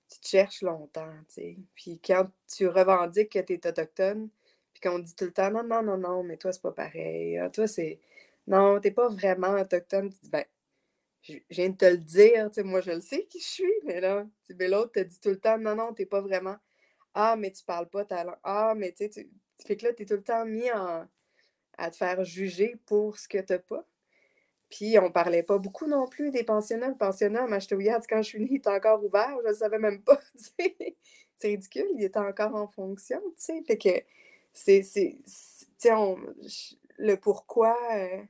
tu te cherches longtemps, tu sais. Puis quand tu revendiques que tu es autochtone, puis qu'on dit tout le temps, non, non, non, non, mais toi, c'est pas pareil. Ah, toi, c'est. Non, t'es pas vraiment autochtone. Tu dis, ben, je viens de te le dire, tu moi, je le sais qui je suis, mais là, tu l'autre te dit tout le temps, non, non, t'es pas vraiment. Ah, mais tu parles pas ta langue. Ah, mais tu sais, tu fais que là, t'es tout le temps mis en... à te faire juger pour ce que t'as pas. Puis on parlait pas beaucoup non plus des pensionnats. Le pensionnat à Machtouillat, quand je suis née, il était encore ouvert. Je ne savais même pas. C'est ridicule, il était encore en fonction. sais. Fait que c'est. le pourquoi. Euh,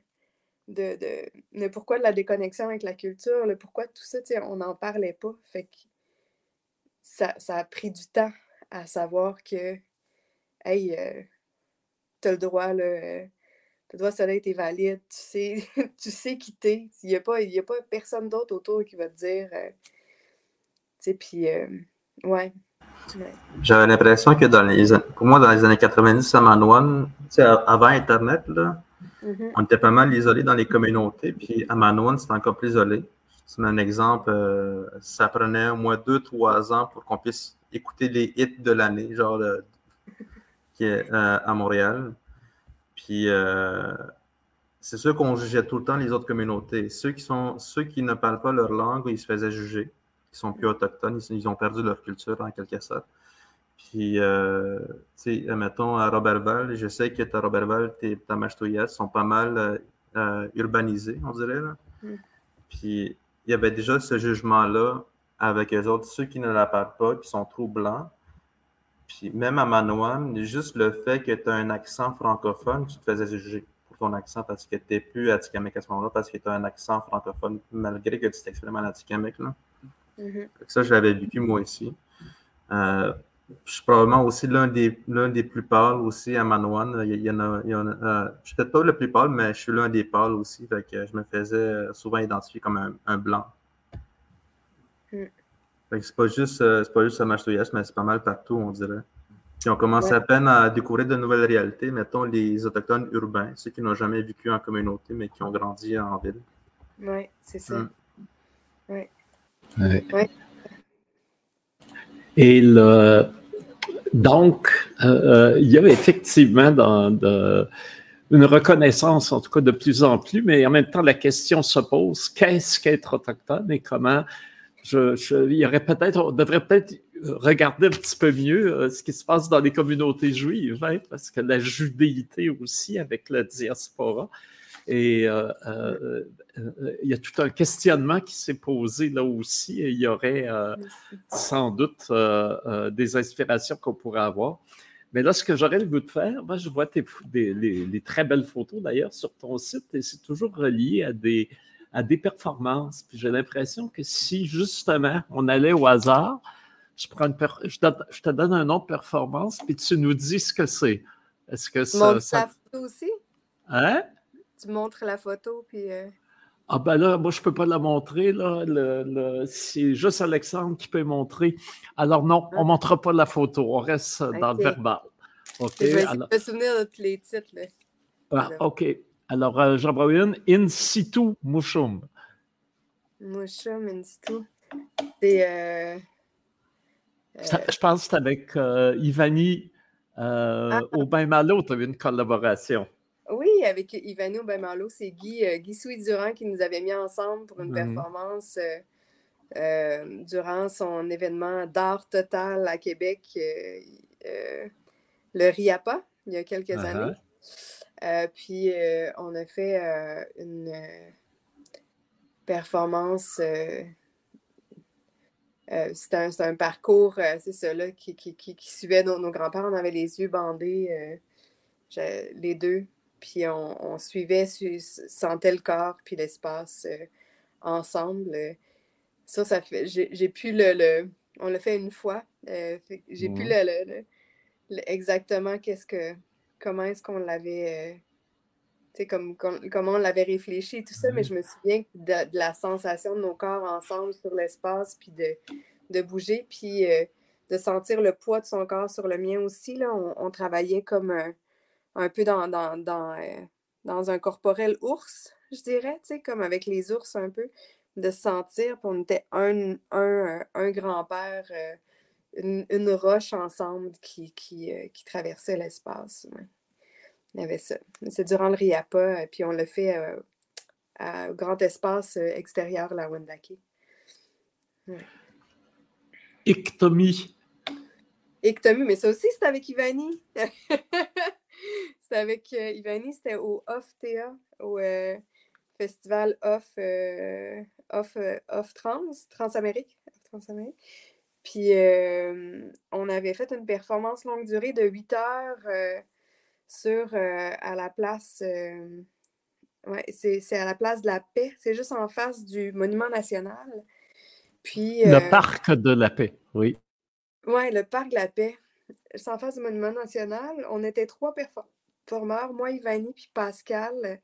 de, de, le pourquoi de la déconnexion avec la culture, le pourquoi de tout ça, on n'en parlait pas. Fait que ça, ça, a pris du temps à savoir que, hey, euh, tu as le droit, là, euh, le droit soleil est valide, tu sais, tu sais qui t'es. Il n'y a, pas, a pas personne d'autre autour qui va te dire. Euh, tu sais, puis, euh, ouais. J'avais l'impression que dans les pour moi, dans les années 90 à Manoine, avant Internet, là, mm-hmm. on était pas mal isolés dans les communautés. Puis à Manoine, c'était encore plus isolé. C'est un exemple, euh, ça prenait au moins deux, trois ans pour qu'on puisse écouter les hits de l'année, genre qui est à Montréal. Puis euh, c'est sûr qu'on jugeait tout le temps les autres communautés. Ceux qui, sont, ceux qui ne parlent pas leur langue, ils se faisaient juger. Ils sont plus autochtones, ils, ont perdu leur culture en quelque sorte. Puis, euh, tu sais, mettons à Robertval, je sais que à Robertval, tes Tamashtoyas sont pas mal euh, urbanisés, on dirait. Là. Mm. Puis, il y avait déjà ce jugement-là avec les autres, ceux qui ne la parlent pas, qui sont trop blancs. Puis même à Manoan, juste le fait que tu as un accent francophone, tu te faisais juger pour ton accent parce que tu n'es plus Atikamek à ce moment-là, parce que tu as un accent francophone, malgré que tu t'exprimes en Atikamek. Là. Mm-hmm. Ça, je l'avais vécu moi aussi. Euh, je suis probablement aussi l'un des, des plus pâles aussi à Manoan. Il y en a, il y en a euh, je suis peut-être pas le plus pâle, mais je suis l'un des pâles aussi. Fait que je me faisais souvent identifier comme un, blanc. Mm c'est pas juste, euh, c'est pas juste à mais c'est pas mal partout, on dirait. Puis on commence à peine à découvrir de nouvelles réalités, mettons les autochtones urbains, ceux qui n'ont jamais vécu en communauté, mais qui ont grandi en ville. Oui, c'est ça. Hum. Oui. Ouais. Et le, donc, euh, euh, il y a effectivement dans, une reconnaissance, en tout cas de plus en plus, mais en même temps, la question se pose qu'est-ce qu'être autochtone et comment je, il y aurait peut-être, on devrait peut-être regarder un petit peu mieux euh, ce qui se passe dans les communautés juives, hein, parce que la judéité aussi avec la diaspora. Et euh, euh, il y a tout un questionnement qui s'est posé là aussi, et il y aurait sans doute des inspirations qu'on pourrait avoir. Mais là, ce que j'aurais le goût de faire, moi, je vois tes, les, très belles photos d'ailleurs sur ton site, et c'est toujours relié à des, à des performances. Puis j'ai l'impression que si justement on allait au hasard, je, prends une je, te, donne un nom de performance, puis tu nous dis ce que c'est. Est-ce que ça. Tu la photo aussi? Hein? Tu montres la photo, puis. Euh, ah ben là, moi, je ne peux pas la montrer. Là. Le, c'est juste Alexandre qui peut montrer. Alors non, on ne ah. montrera pas la photo. On reste dans le verbal. OK. Je vais me souvenir de tous les titres. Là. Ah, OK. Alors, j'en vois une, In situ Mouchoum. Mouchoum, In situ. C'est. je pense que c'est avec Ivani ah. au Bain Malo, tu as eu une collaboration. Oui, avec Ivani Aubin-Malo, c'est Guy, Guy Souy-Durand qui nous avait mis ensemble pour une mmh. performance euh, durant son événement d'art total à Québec, euh, euh, le RIAPA, il y a quelques uh-huh. années. Puis on a fait une performance. C'était un, parcours, c'est ça, là, qui, suivait nos, grands-parents. On avait les yeux bandés, les deux. Puis on, suivait, sentait le corps, puis l'espace ensemble. Ça, ça fait. J'ai pu le, On l'a fait une fois. Euh, j'ai pu le, exactement qu'est-ce que. Comment est-ce qu'on l'avait. Euh, comme, comment on l'avait réfléchi et tout ça, mais je me souviens de, la sensation de nos corps ensemble sur l'espace, puis de, de bouger, puis euh, de sentir le poids de son corps sur le mien aussi. Là. On, travaillait comme un peu dans, dans, dans, dans, un corporel ours, je dirais, comme avec les ours un peu de se sentir, qu'on était un, un, un grand-père, euh, une, roche ensemble qui, qui, euh, qui traversait l'espace. Il y avait ça. C'est durant le RIAPA, euh, puis on l'a fait au grand espace extérieur, la Wendake. Ouais. Ectomie. mais ça aussi, c'était avec Ivani. c'était avec Ivani, c'était au OFTA, au festival Off off, euh, off trans, Transamérique. Transamérique. Puis euh, on avait fait une performance longue durée de 8 heures euh, sur à la place. ouais, c'est à la place de la paix. C'est juste en face du Monument national. Puis, le parc de la paix, oui. Oui, le parc de la paix. C'est en face du Monument national. On était trois performeurs, moi, Ivani, puis Pascal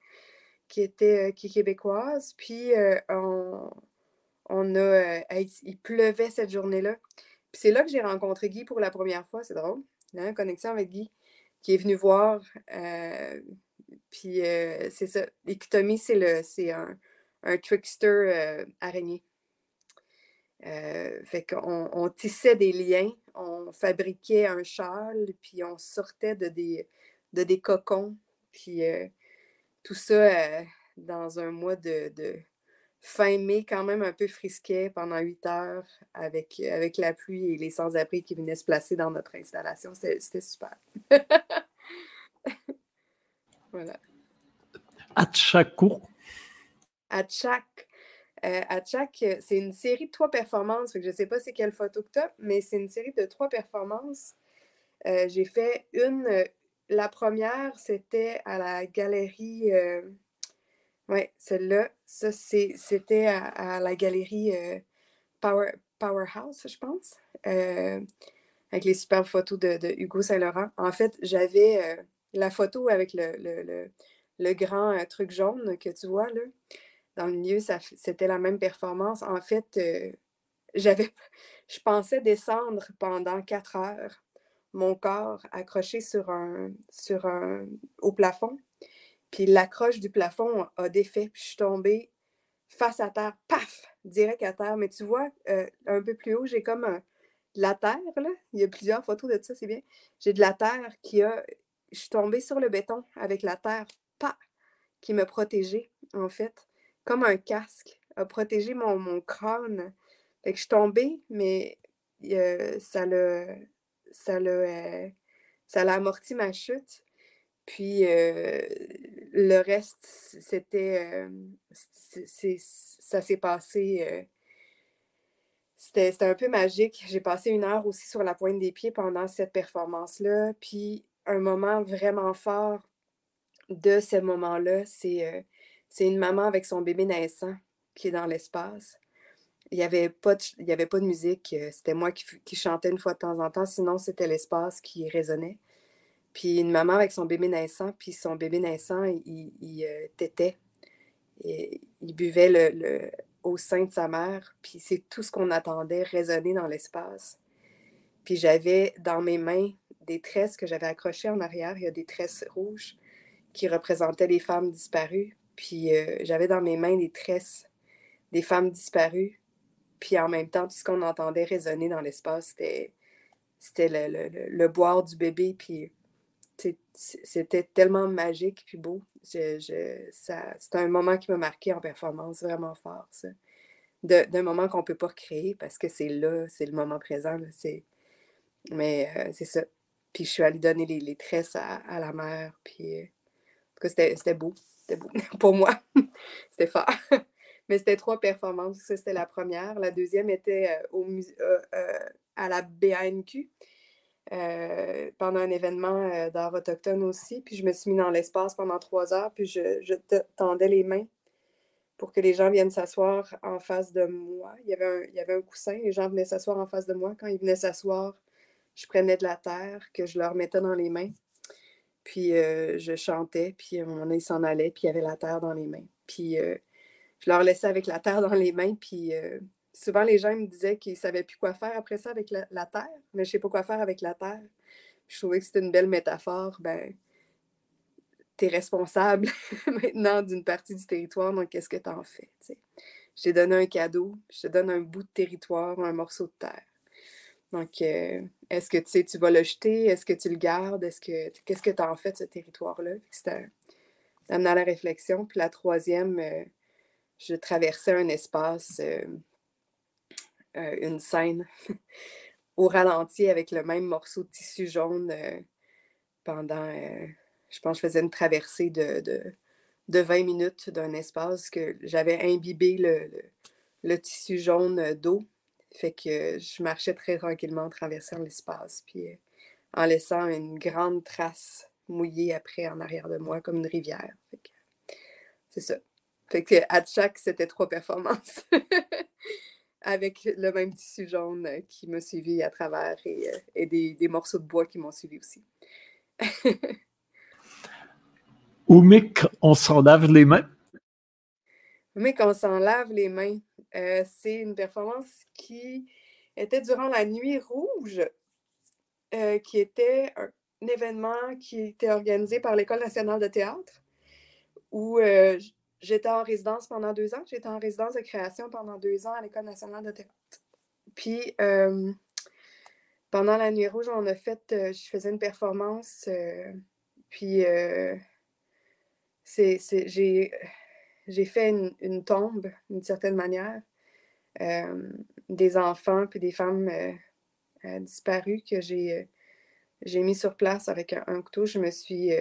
qui était euh, qui est québécoise. Puis euh, on, on, a. Euh, il pleuvait cette journée-là. Puis c'est là que j'ai rencontré Guy pour la première fois. C'est drôle. Hein, connexion avec Guy, qui est venu voir. puis c'est ça. L'écotomie, c'est un, un trickster araignée. fait qu'on on tissait des liens, on fabriquait un châle, puis on sortait de des, de des cocons. Puis tout ça euh, dans un mois de, fin mai, quand même un peu frisquet pendant huit heures avec, avec la pluie et les sans-abri qui venaient se placer dans notre installation. C'était super. voilà. Atchakou. Atchak. Euh, Atchak, c'est une série de trois performances. je ne sais pas c'est quelle photo que tu as, mais c'est une série de trois performances. Euh, j'ai fait une la première, c'était à la galerie. Euh, oui, celle-là. Ça, c'était à, la galerie euh, Power, Powerhouse, je pense. Euh, avec les superbes photos de, Hugo Saint-Laurent. En fait, j'avais la photo avec le, le, grand truc jaune que tu vois là. Dans le milieu, c'était la même performance. En fait, j'avais, je pensais descendre pendant quatre heures mon corps accroché sur un, sur un, au plafond. Puis l'accroche du plafond a défait, puis je suis tombée face à terre, paf, direct à terre. Mais tu vois, euh, un peu plus haut, j'ai comme de la terre, là. Il y a plusieurs photos de ça, c'est bien. J'ai de la terre qui a. Je suis tombée sur le béton avec la terre, paf, qui m'a protégée, en fait. Comme un casque, a protégé mon, mon crâne. Fait que je suis tombée, mais euh, ça l'a ça l'a, euh, ça l'a amorti ma chute. Puis le reste, c'était. Euh, ça s'est passé. c'était, un peu magique. J'ai passé une heure aussi sur la pointe des pieds pendant cette performance-là. Puis un moment vraiment fort de ce moment-là, c'est, c'est une maman avec son bébé naissant qui est dans l'espace il n'y avait, pas de, avait pas de musique. Euh, c'était moi qui, chantais une fois de temps en temps. Sinon, c'était l'espace qui résonnait. Puis une maman avec son bébé naissant, puis son bébé naissant, il, il euh, tétait. Il buvait le, le, au sein de sa mère. Puis c'est tout ce qu'on attendait résonner dans l'espace. Puis j'avais dans mes mains des tresses que j'avais accrochées en arrière. Il y a des tresses rouges qui représentait les femmes disparues. Puis j'avais dans mes mains des tresses des femmes disparues. Puis en même temps, tout ce qu'on entendait résonner dans l'espace, c'était, c'était le, boire du bébé. Puis c'était tellement magique puis beau. Je, c'est un moment qui m'a marqué en performance vraiment fort, ça. d'un moment qu'on ne peut pas recréer parce que c'est là, c'est le moment présent. Mais euh, c'est ça. Puis je suis allée donner les, tresses à, la mère. Puis euh, c'était beau. C'était beau pour moi. c'était fort. Mais c'était trois performances. Ça, c'était la première. La deuxième était euh, au à la BANQ. Pendant un événement d'art autochtone aussi. Puis je me suis mis dans l'espace pendant trois heures, puis je, tendais les mains pour que les gens viennent s'asseoir en face de moi. Il y, avait un, il y avait un coussin, les gens venaient s'asseoir en face de moi. Quand ils venaient s'asseoir, je prenais de la terre que je leur mettais dans les mains. Puis euh, je chantais, puis à un ils s'en allaient, puis il y avait la terre dans les mains. Puis euh, je leur laissais avec la terre dans les mains, puis euh, souvent les gens me disaient qu'ils ne savaient plus quoi faire après ça avec la, terre, mais je ne sais pas quoi faire avec la terre. je trouvais que c'était une belle métaphore. Ben, tu es responsable maintenant d'une partie du territoire, donc qu'est-ce que tu en fais? Je t'ai donné un cadeau, je te donne un bout de territoire, un morceau de terre. Donc, euh, est-ce que tu tu vas le jeter? Est-ce que tu le gardes? Est-ce que qu'est-ce que tu en fait de ce territoire-là? C'était amené à la réflexion. Puis la troisième, euh, je traversais un espace, euh, une scène au ralenti avec le même morceau de tissu jaune pendant, je pense que je faisais une traversée de, de, 20 minutes d'un espace que j'avais imbibé le tissu jaune d'eau fait que je marchais très tranquillement en traversant l'espace, puis euh, en laissant une grande trace mouillée après en arrière de moi, comme une rivière. C'est ça. Fait que à chaque, c'était trois performances. Avec le même tissu jaune euh, qui m'a suivi à travers et, euh, des, morceaux de bois qui m'ont suivi aussi. Oumik, on s'en lave les mains? Oumik, on s'en lave les mains. Euh, c'est une performance qui était durant la Nuit Rouge, euh, qui était un, événement qui était organisé par l'École nationale de théâtre, où euh, j'étais en résidence pendant deux ans. J'étais en résidence de création pendant deux ans à l'École nationale de théâtre. Puis, pendant la Nuit Rouge, on a fait, je faisais une performance, puis c'est, j'ai j'ai fait une, tombe, d'une certaine manière, euh, des enfants puis des femmes euh, euh, disparues que j'ai j'ai mis sur place avec un, couteau. Je me suis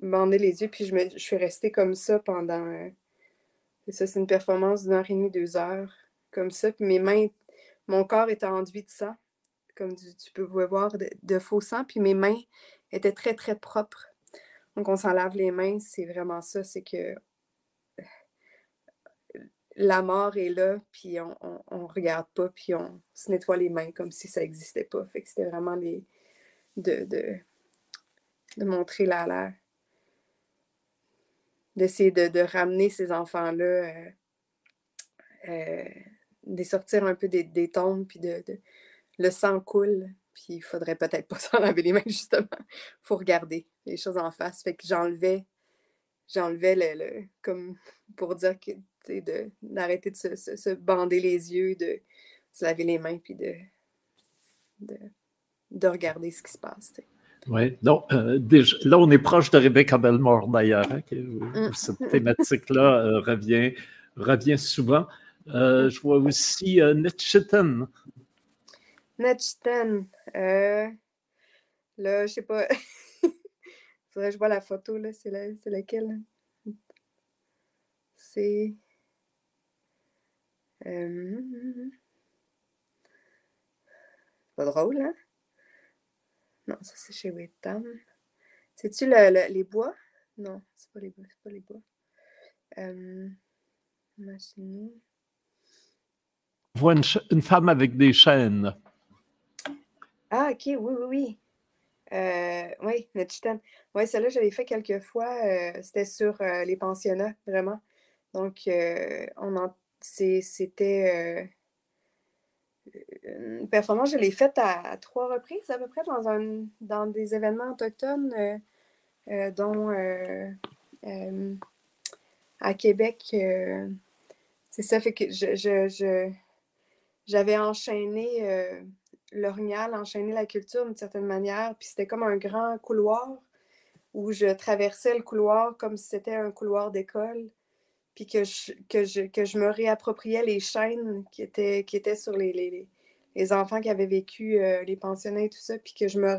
bandé les yeux, puis je, me, je suis restée comme ça pendant. ça, c'est une performance d'une heure et demie, deux heures, comme ça. Puis mes mains, mon corps était enduit de sang, comme tu, peux voir, de, de, faux sang. Puis mes mains étaient très, très propres. Donc, on s'en lave les mains, c'est vraiment ça, c'est que la mort est là, puis on, on, regarde pas, puis on se nettoie les mains comme si ça n'existait pas. Fait que c'était vraiment les, de, de, montrer la, la d'essayer de, ramener ces enfants-là, euh, euh, de sortir un peu des, des tombes, puis de, le sang coule, puis il faudrait peut-être pas s'en laver les mains, justement. Faut regarder les choses en face. Fait que j'enlevais, j'enlevais le, comme pour dire que d'arrêter de, se, bander les yeux, de se laver les mains, puis de, de, regarder ce qui se passe. Oui, donc euh, là, on est proche de Rebecca Belmore d'ailleurs, hein, mm. cette thématique-là euh, revient, revient souvent. Euh, je vois aussi Netchiten. Netchiten. là, je sais pas. Faudrait que je vois la photo, là. C'est laquelle? C'est. Euh, pas drôle, hein? Non, ça c'est chez Wettam. C'est-tu le, les bois? Non, c'est pas les bois. C'est pas les bois. Euh, machine. On voit une, femme avec des chaînes. Ah, ok, oui, oui, oui. Euh, oui, notre chitane. Oui, celle-là, je l'ai fait quelques fois. Euh, c'était sur les pensionnats, vraiment. Donc, on en c'était euh, une performance, je l'ai faite à, trois reprises à peu près dans, un, dans des événements autochtones. Euh, dont à Québec, c'est ça, fait que je, j'avais enchaîné l'orignal, enchaîné la culture d'une certaine manière, puis c'était comme un grand couloir où je traversais le couloir comme si c'était un couloir d'école, puis que je, que, je, que je me réappropriais les chaînes qui étaient, qui étaient sur les, enfants qui avaient vécu euh, les pensionnats et tout ça, puis que je me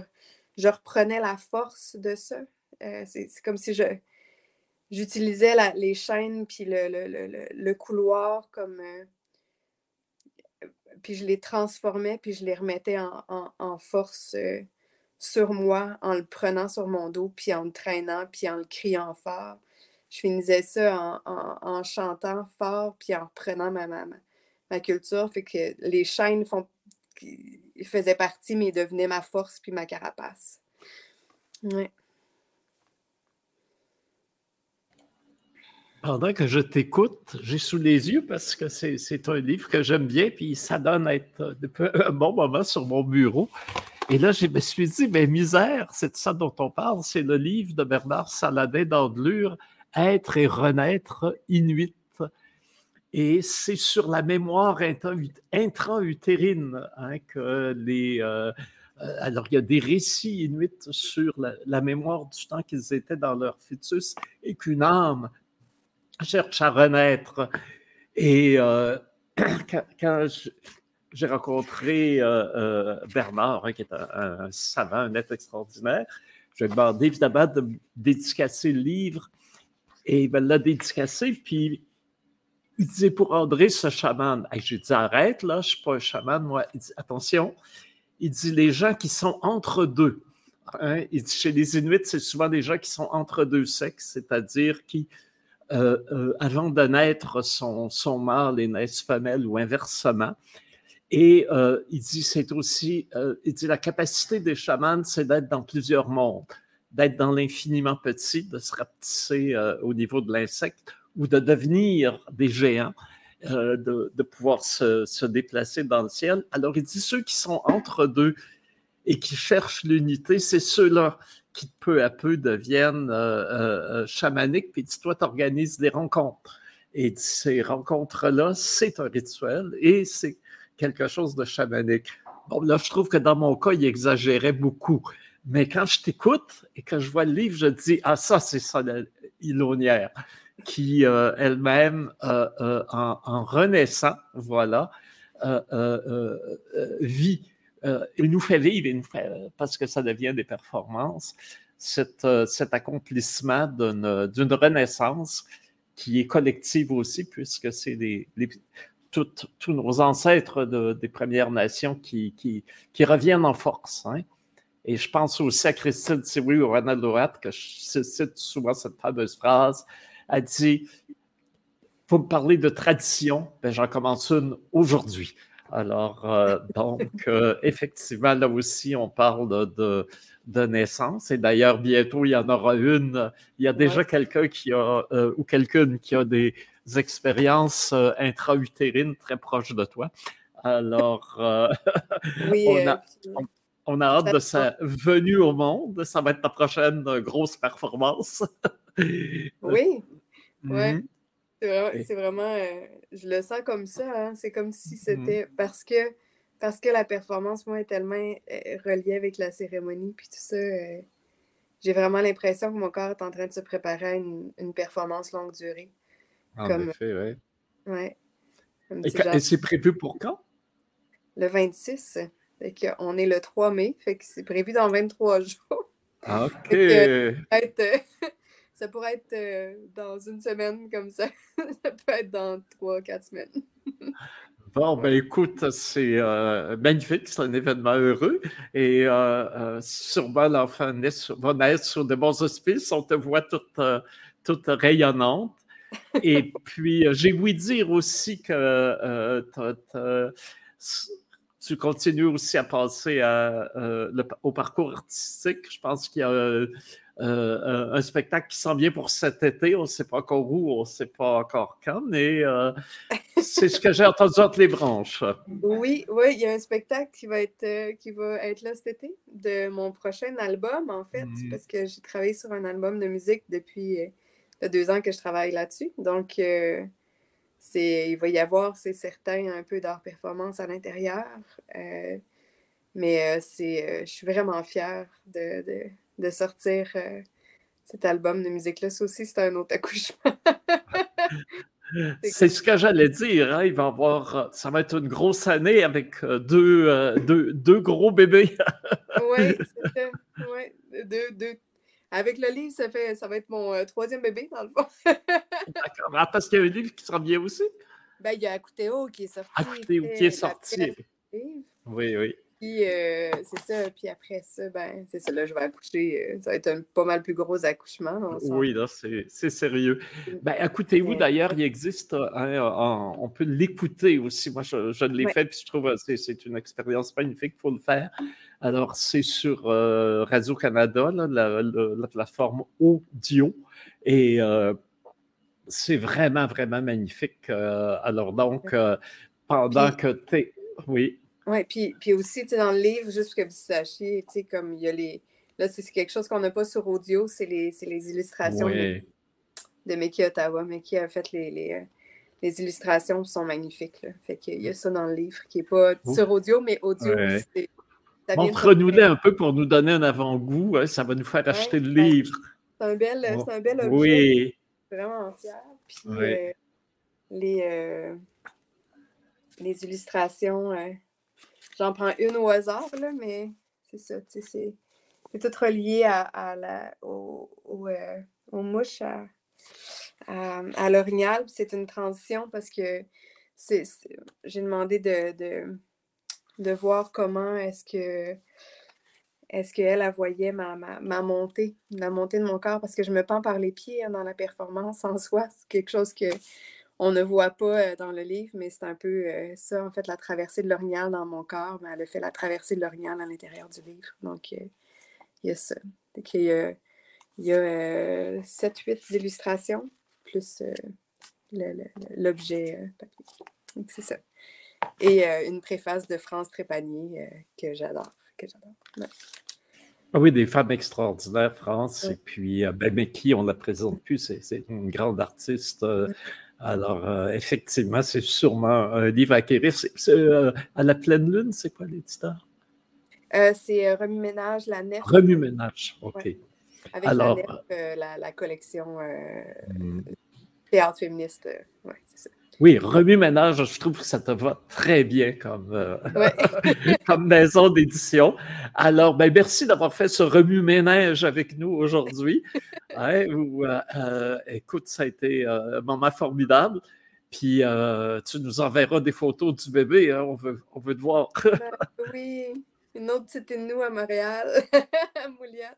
je reprenais la force de ça. Euh, c'est comme si je j'utilisais les chaînes puis le, le, le, couloir comme euh, puis je les transformais puis je les remettais en, en force sur moi en le prenant sur mon dos, puis en le traînant, puis en le criant fort. Je finissais ça en, chantant fort, puis en reprenant ma, ma, ma culture. Fait que les chaînes font, faisaient partie, mais devenaient ma force, puis ma carapace. Ouais. Pendant que je t'écoute, j'ai sous les yeux parce que c'est un livre que j'aime bien, puis ça donne à être un bon moment sur mon bureau. Et là, je me suis dit, mais misère, c'est ça dont on parle, c'est le livre de Bernard Saladin d'Andelure, Être et renaître inuit. Et c'est sur la mémoire intra-utérine hein, que les. Euh, alors, il y a des récits inuits sur la, mémoire du temps qu'ils étaient dans leur fœtus et qu'une âme cherche à renaître. Et euh, quand, j'ai rencontré euh, Bernard, hein, qui est un, savant, un être extraordinaire. Je lui ai demandé évidemment de dédicacer le livre et il me l'a dédicacé. Puis il disait pour André, ce chaman, j'ai dit arrête, là, je ne suis pas un chaman, moi. Il dit attention, il dit les gens qui sont entre deux. Il dit chez les Inuits, c'est souvent des gens qui sont entre deux sexes, c'est-à-dire qui, euh, avant de naître, sont, sont mâles et naissent femelles ou inversement. Et euh, il dit, c'est aussi, euh, il dit, la capacité des chamans, c'est d'être dans plusieurs mondes, d'être dans l'infiniment petit, de se rapetisser euh, au niveau de l'insecte ou de devenir des géants, de, de, pouvoir se, se, déplacer dans le ciel. Alors, il dit, ceux qui sont entre deux et qui cherchent l'unité, c'est ceux-là qui peu à peu deviennent chamaniques. Puis, dis toi, tu organises des rencontres. Et ces rencontres-là, c'est un rituel et c'est quelque chose de chamanique. Bon, là, je trouve que dans mon cas, il exagérait beaucoup. Mais quand je t'écoute et que je vois le livre, je dis Ah, ça, c'est ça, l'Ilonière, qui euh, elle-même, euh, euh, en, renaissant, voilà, vit, il nous fait vivre, parce que ça devient des performances, cet, cet accomplissement d'une renaissance qui est collective aussi, puisque c'est des, tous nos ancêtres des Premières Nations qui, qui, reviennent en force. Hein. Et je pense aussi à Christine Siwi ou Ronald Louat, que je cite souvent cette fameuse phrase. Elle dit Vous me parlez de tradition, ben, j'en commence une aujourd'hui. Alors, euh, donc, euh, effectivement, là aussi, on parle de, de, naissance. Et d'ailleurs, bientôt, il y en aura une. Il y a déjà quelqu'un qui a, euh, ou quelqu'une qui a des, expériences intra-utérines très proches de toi. Alors, euh, euh, on, a, hâte de sa venue au monde. Ça va être ta prochaine grosse performance. oui, oui. C'est vraiment, je le sens comme ça. Hein. C'est comme si mm-hmm. c'était parce que parce que la performance, moi, est tellement reliée avec la cérémonie, puis tout ça. j'ai vraiment l'impression que mon corps est en train de se préparer à une performance longue durée. En effet, oui. Ouais. Et, c'est prévu pour quand? Le 26. Fait on est le 3 mai, fait que c'est prévu dans 23 jours. Ah, OK. Ça pourrait être euh, dans une semaine comme ça. ça peut être dans 3-4 semaines. Bon, ben écoute, c'est euh, magnifique, c'est un événement heureux et euh, sûrement l'enfant va naître sur de bons auspices. On te voit toute, toute rayonnante. Et puis, j'ai voulu dire aussi que tu tu continues aussi à passer à, au parcours artistique. Je pense qu'il y a euh, un spectacle qui s'en vient pour cet été. On ne sait pas encore où, on ne sait pas encore quand, mais euh, c'est ce que j'ai entendu entre les branches. Oui, oui, il y a un spectacle qui va être, euh, qui va être là cet été de mon prochain album, en fait, mmh. parce que j'ai travaillé sur un album de musique depuis deux ans que je travaille là-dessus. Donc, c'est, il va y avoir, c'est certain, un peu d'art performance à l'intérieur. mais c'est, je suis vraiment fière de de sortir euh, cet album de musique-là. Ça aussi, c'est un autre accouchement. c'est ce que j'allais dire. Hein. Il va avoir, ça va être une grosse année avec euh, deux, euh, deux, deux, gros bébés. oui, c'est ça. Ouais. Deux, deux. Avec le livre, ça, fait, ça va être mon troisième bébé, dans le fond. D'accord. Ah, parce qu'il y a un livre qui sera bien aussi? Ben, il y a Akuteo qui est sorti. Akuteo qui est sorti. Oui, oui. Puis euh, c'est ça. Puis après ça, ben, c'est ça, là, je vais accoucher. Euh, ça va être un pas mal plus gros accouchement. Oui, là, c'est sérieux. Ben, écoutez-vous, d'ailleurs, il existe, hein, on peut l'écouter aussi. Moi, je, je l'ai fait, puis je trouve que c'est une expérience magnifique, il faut le faire. Alors, c'est sur euh, Radio-Canada, la, la, plateforme audio. Et c'est vraiment, vraiment magnifique. alors, donc, pendant que tu Oui. Oui, puis, puis aussi, tu sais, dans le livre, juste pour que vous sachiez, tu sais, comme il y a les. Là, c'est quelque chose qu'on n'a pas sur audio, c'est les, les, illustrations de, de Mickey Ottawa. Mickey a fait les, les, euh, les illustrations sont magnifiques. Là. Fait qu'il y a ça dans le livre qui n'est pas sur audio, mais audio, c'est. Montre-nous-les un peu pour nous donner un avant-goût. Hein, ça va nous faire acheter le livre. C'est un, bel, un bel objet. Oui. Vraiment fier. Puis euh, les, euh, les illustrations. J'en prends une au hasard, là, mais c'est ça, tu c'est tout relié à, la, au, euh, aux mouches, à, à, l'orignal. C'est une transition parce que j'ai demandé de, de, voir comment est-ce que est-ce qu'elle, elle voyait ma, ma, montée, la montée de mon corps, parce que je me pends par les pieds hein, dans la performance en soi. C'est quelque chose que on ne voit pas euh, dans le livre, mais c'est un peu euh, ça, en fait, la traversée de l'orignal dans mon corps. Mais elle a fait la traversée de l'orignal à l'intérieur du livre. Donc, euh, il y a ça. il y a, il y a 7-8 illustrations, plus l'objet papier. Donc, c'est ça. Et une préface de France Trépanier que j'adore. Que j'adore. Ah oui, des femmes extraordinaires, France. Et puis, ben, mais qui on ne la présente plus, c'est une grande artiste. Alors, euh, effectivement, c'est sûrement un livre à acquérir. Euh, à la pleine lune, c'est quoi l'éditeur? Euh, c'est Remue Ménage, la Nef. Remue Ménage, OK. Avec Alors, la, Nef, la, collection hmm. théâtre féministe. ouais, c'est ça. Oui, remue-ménage, je trouve que ça te va très bien comme, euh, comme maison d'édition. Alors, ben, merci d'avoir fait ce remue-ménage avec nous aujourd'hui. Euh, euh, écoute, ça a été un moment formidable. Puis, tu nous enverras des photos du bébé. Hein, on, veut, on veut te voir. Ben oui, une autre petite nous à Montréal, à Mouliat.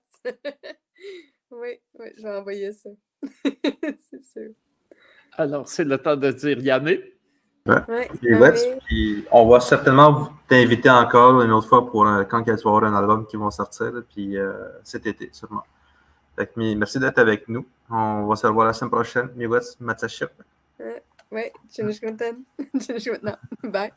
oui, oui, je vais envoyer ça. C'est sûr. Alors, c'est le temps de dire Yanné. Ouais. on va certainement t'inviter encore une autre fois pour quand il y avoir un album qui va sortir, puis euh, cet été, sûrement. merci d'être avec nous. On va se revoir la semaine prochaine. Matsaship. Oui, je suis contente. Je suis Bye.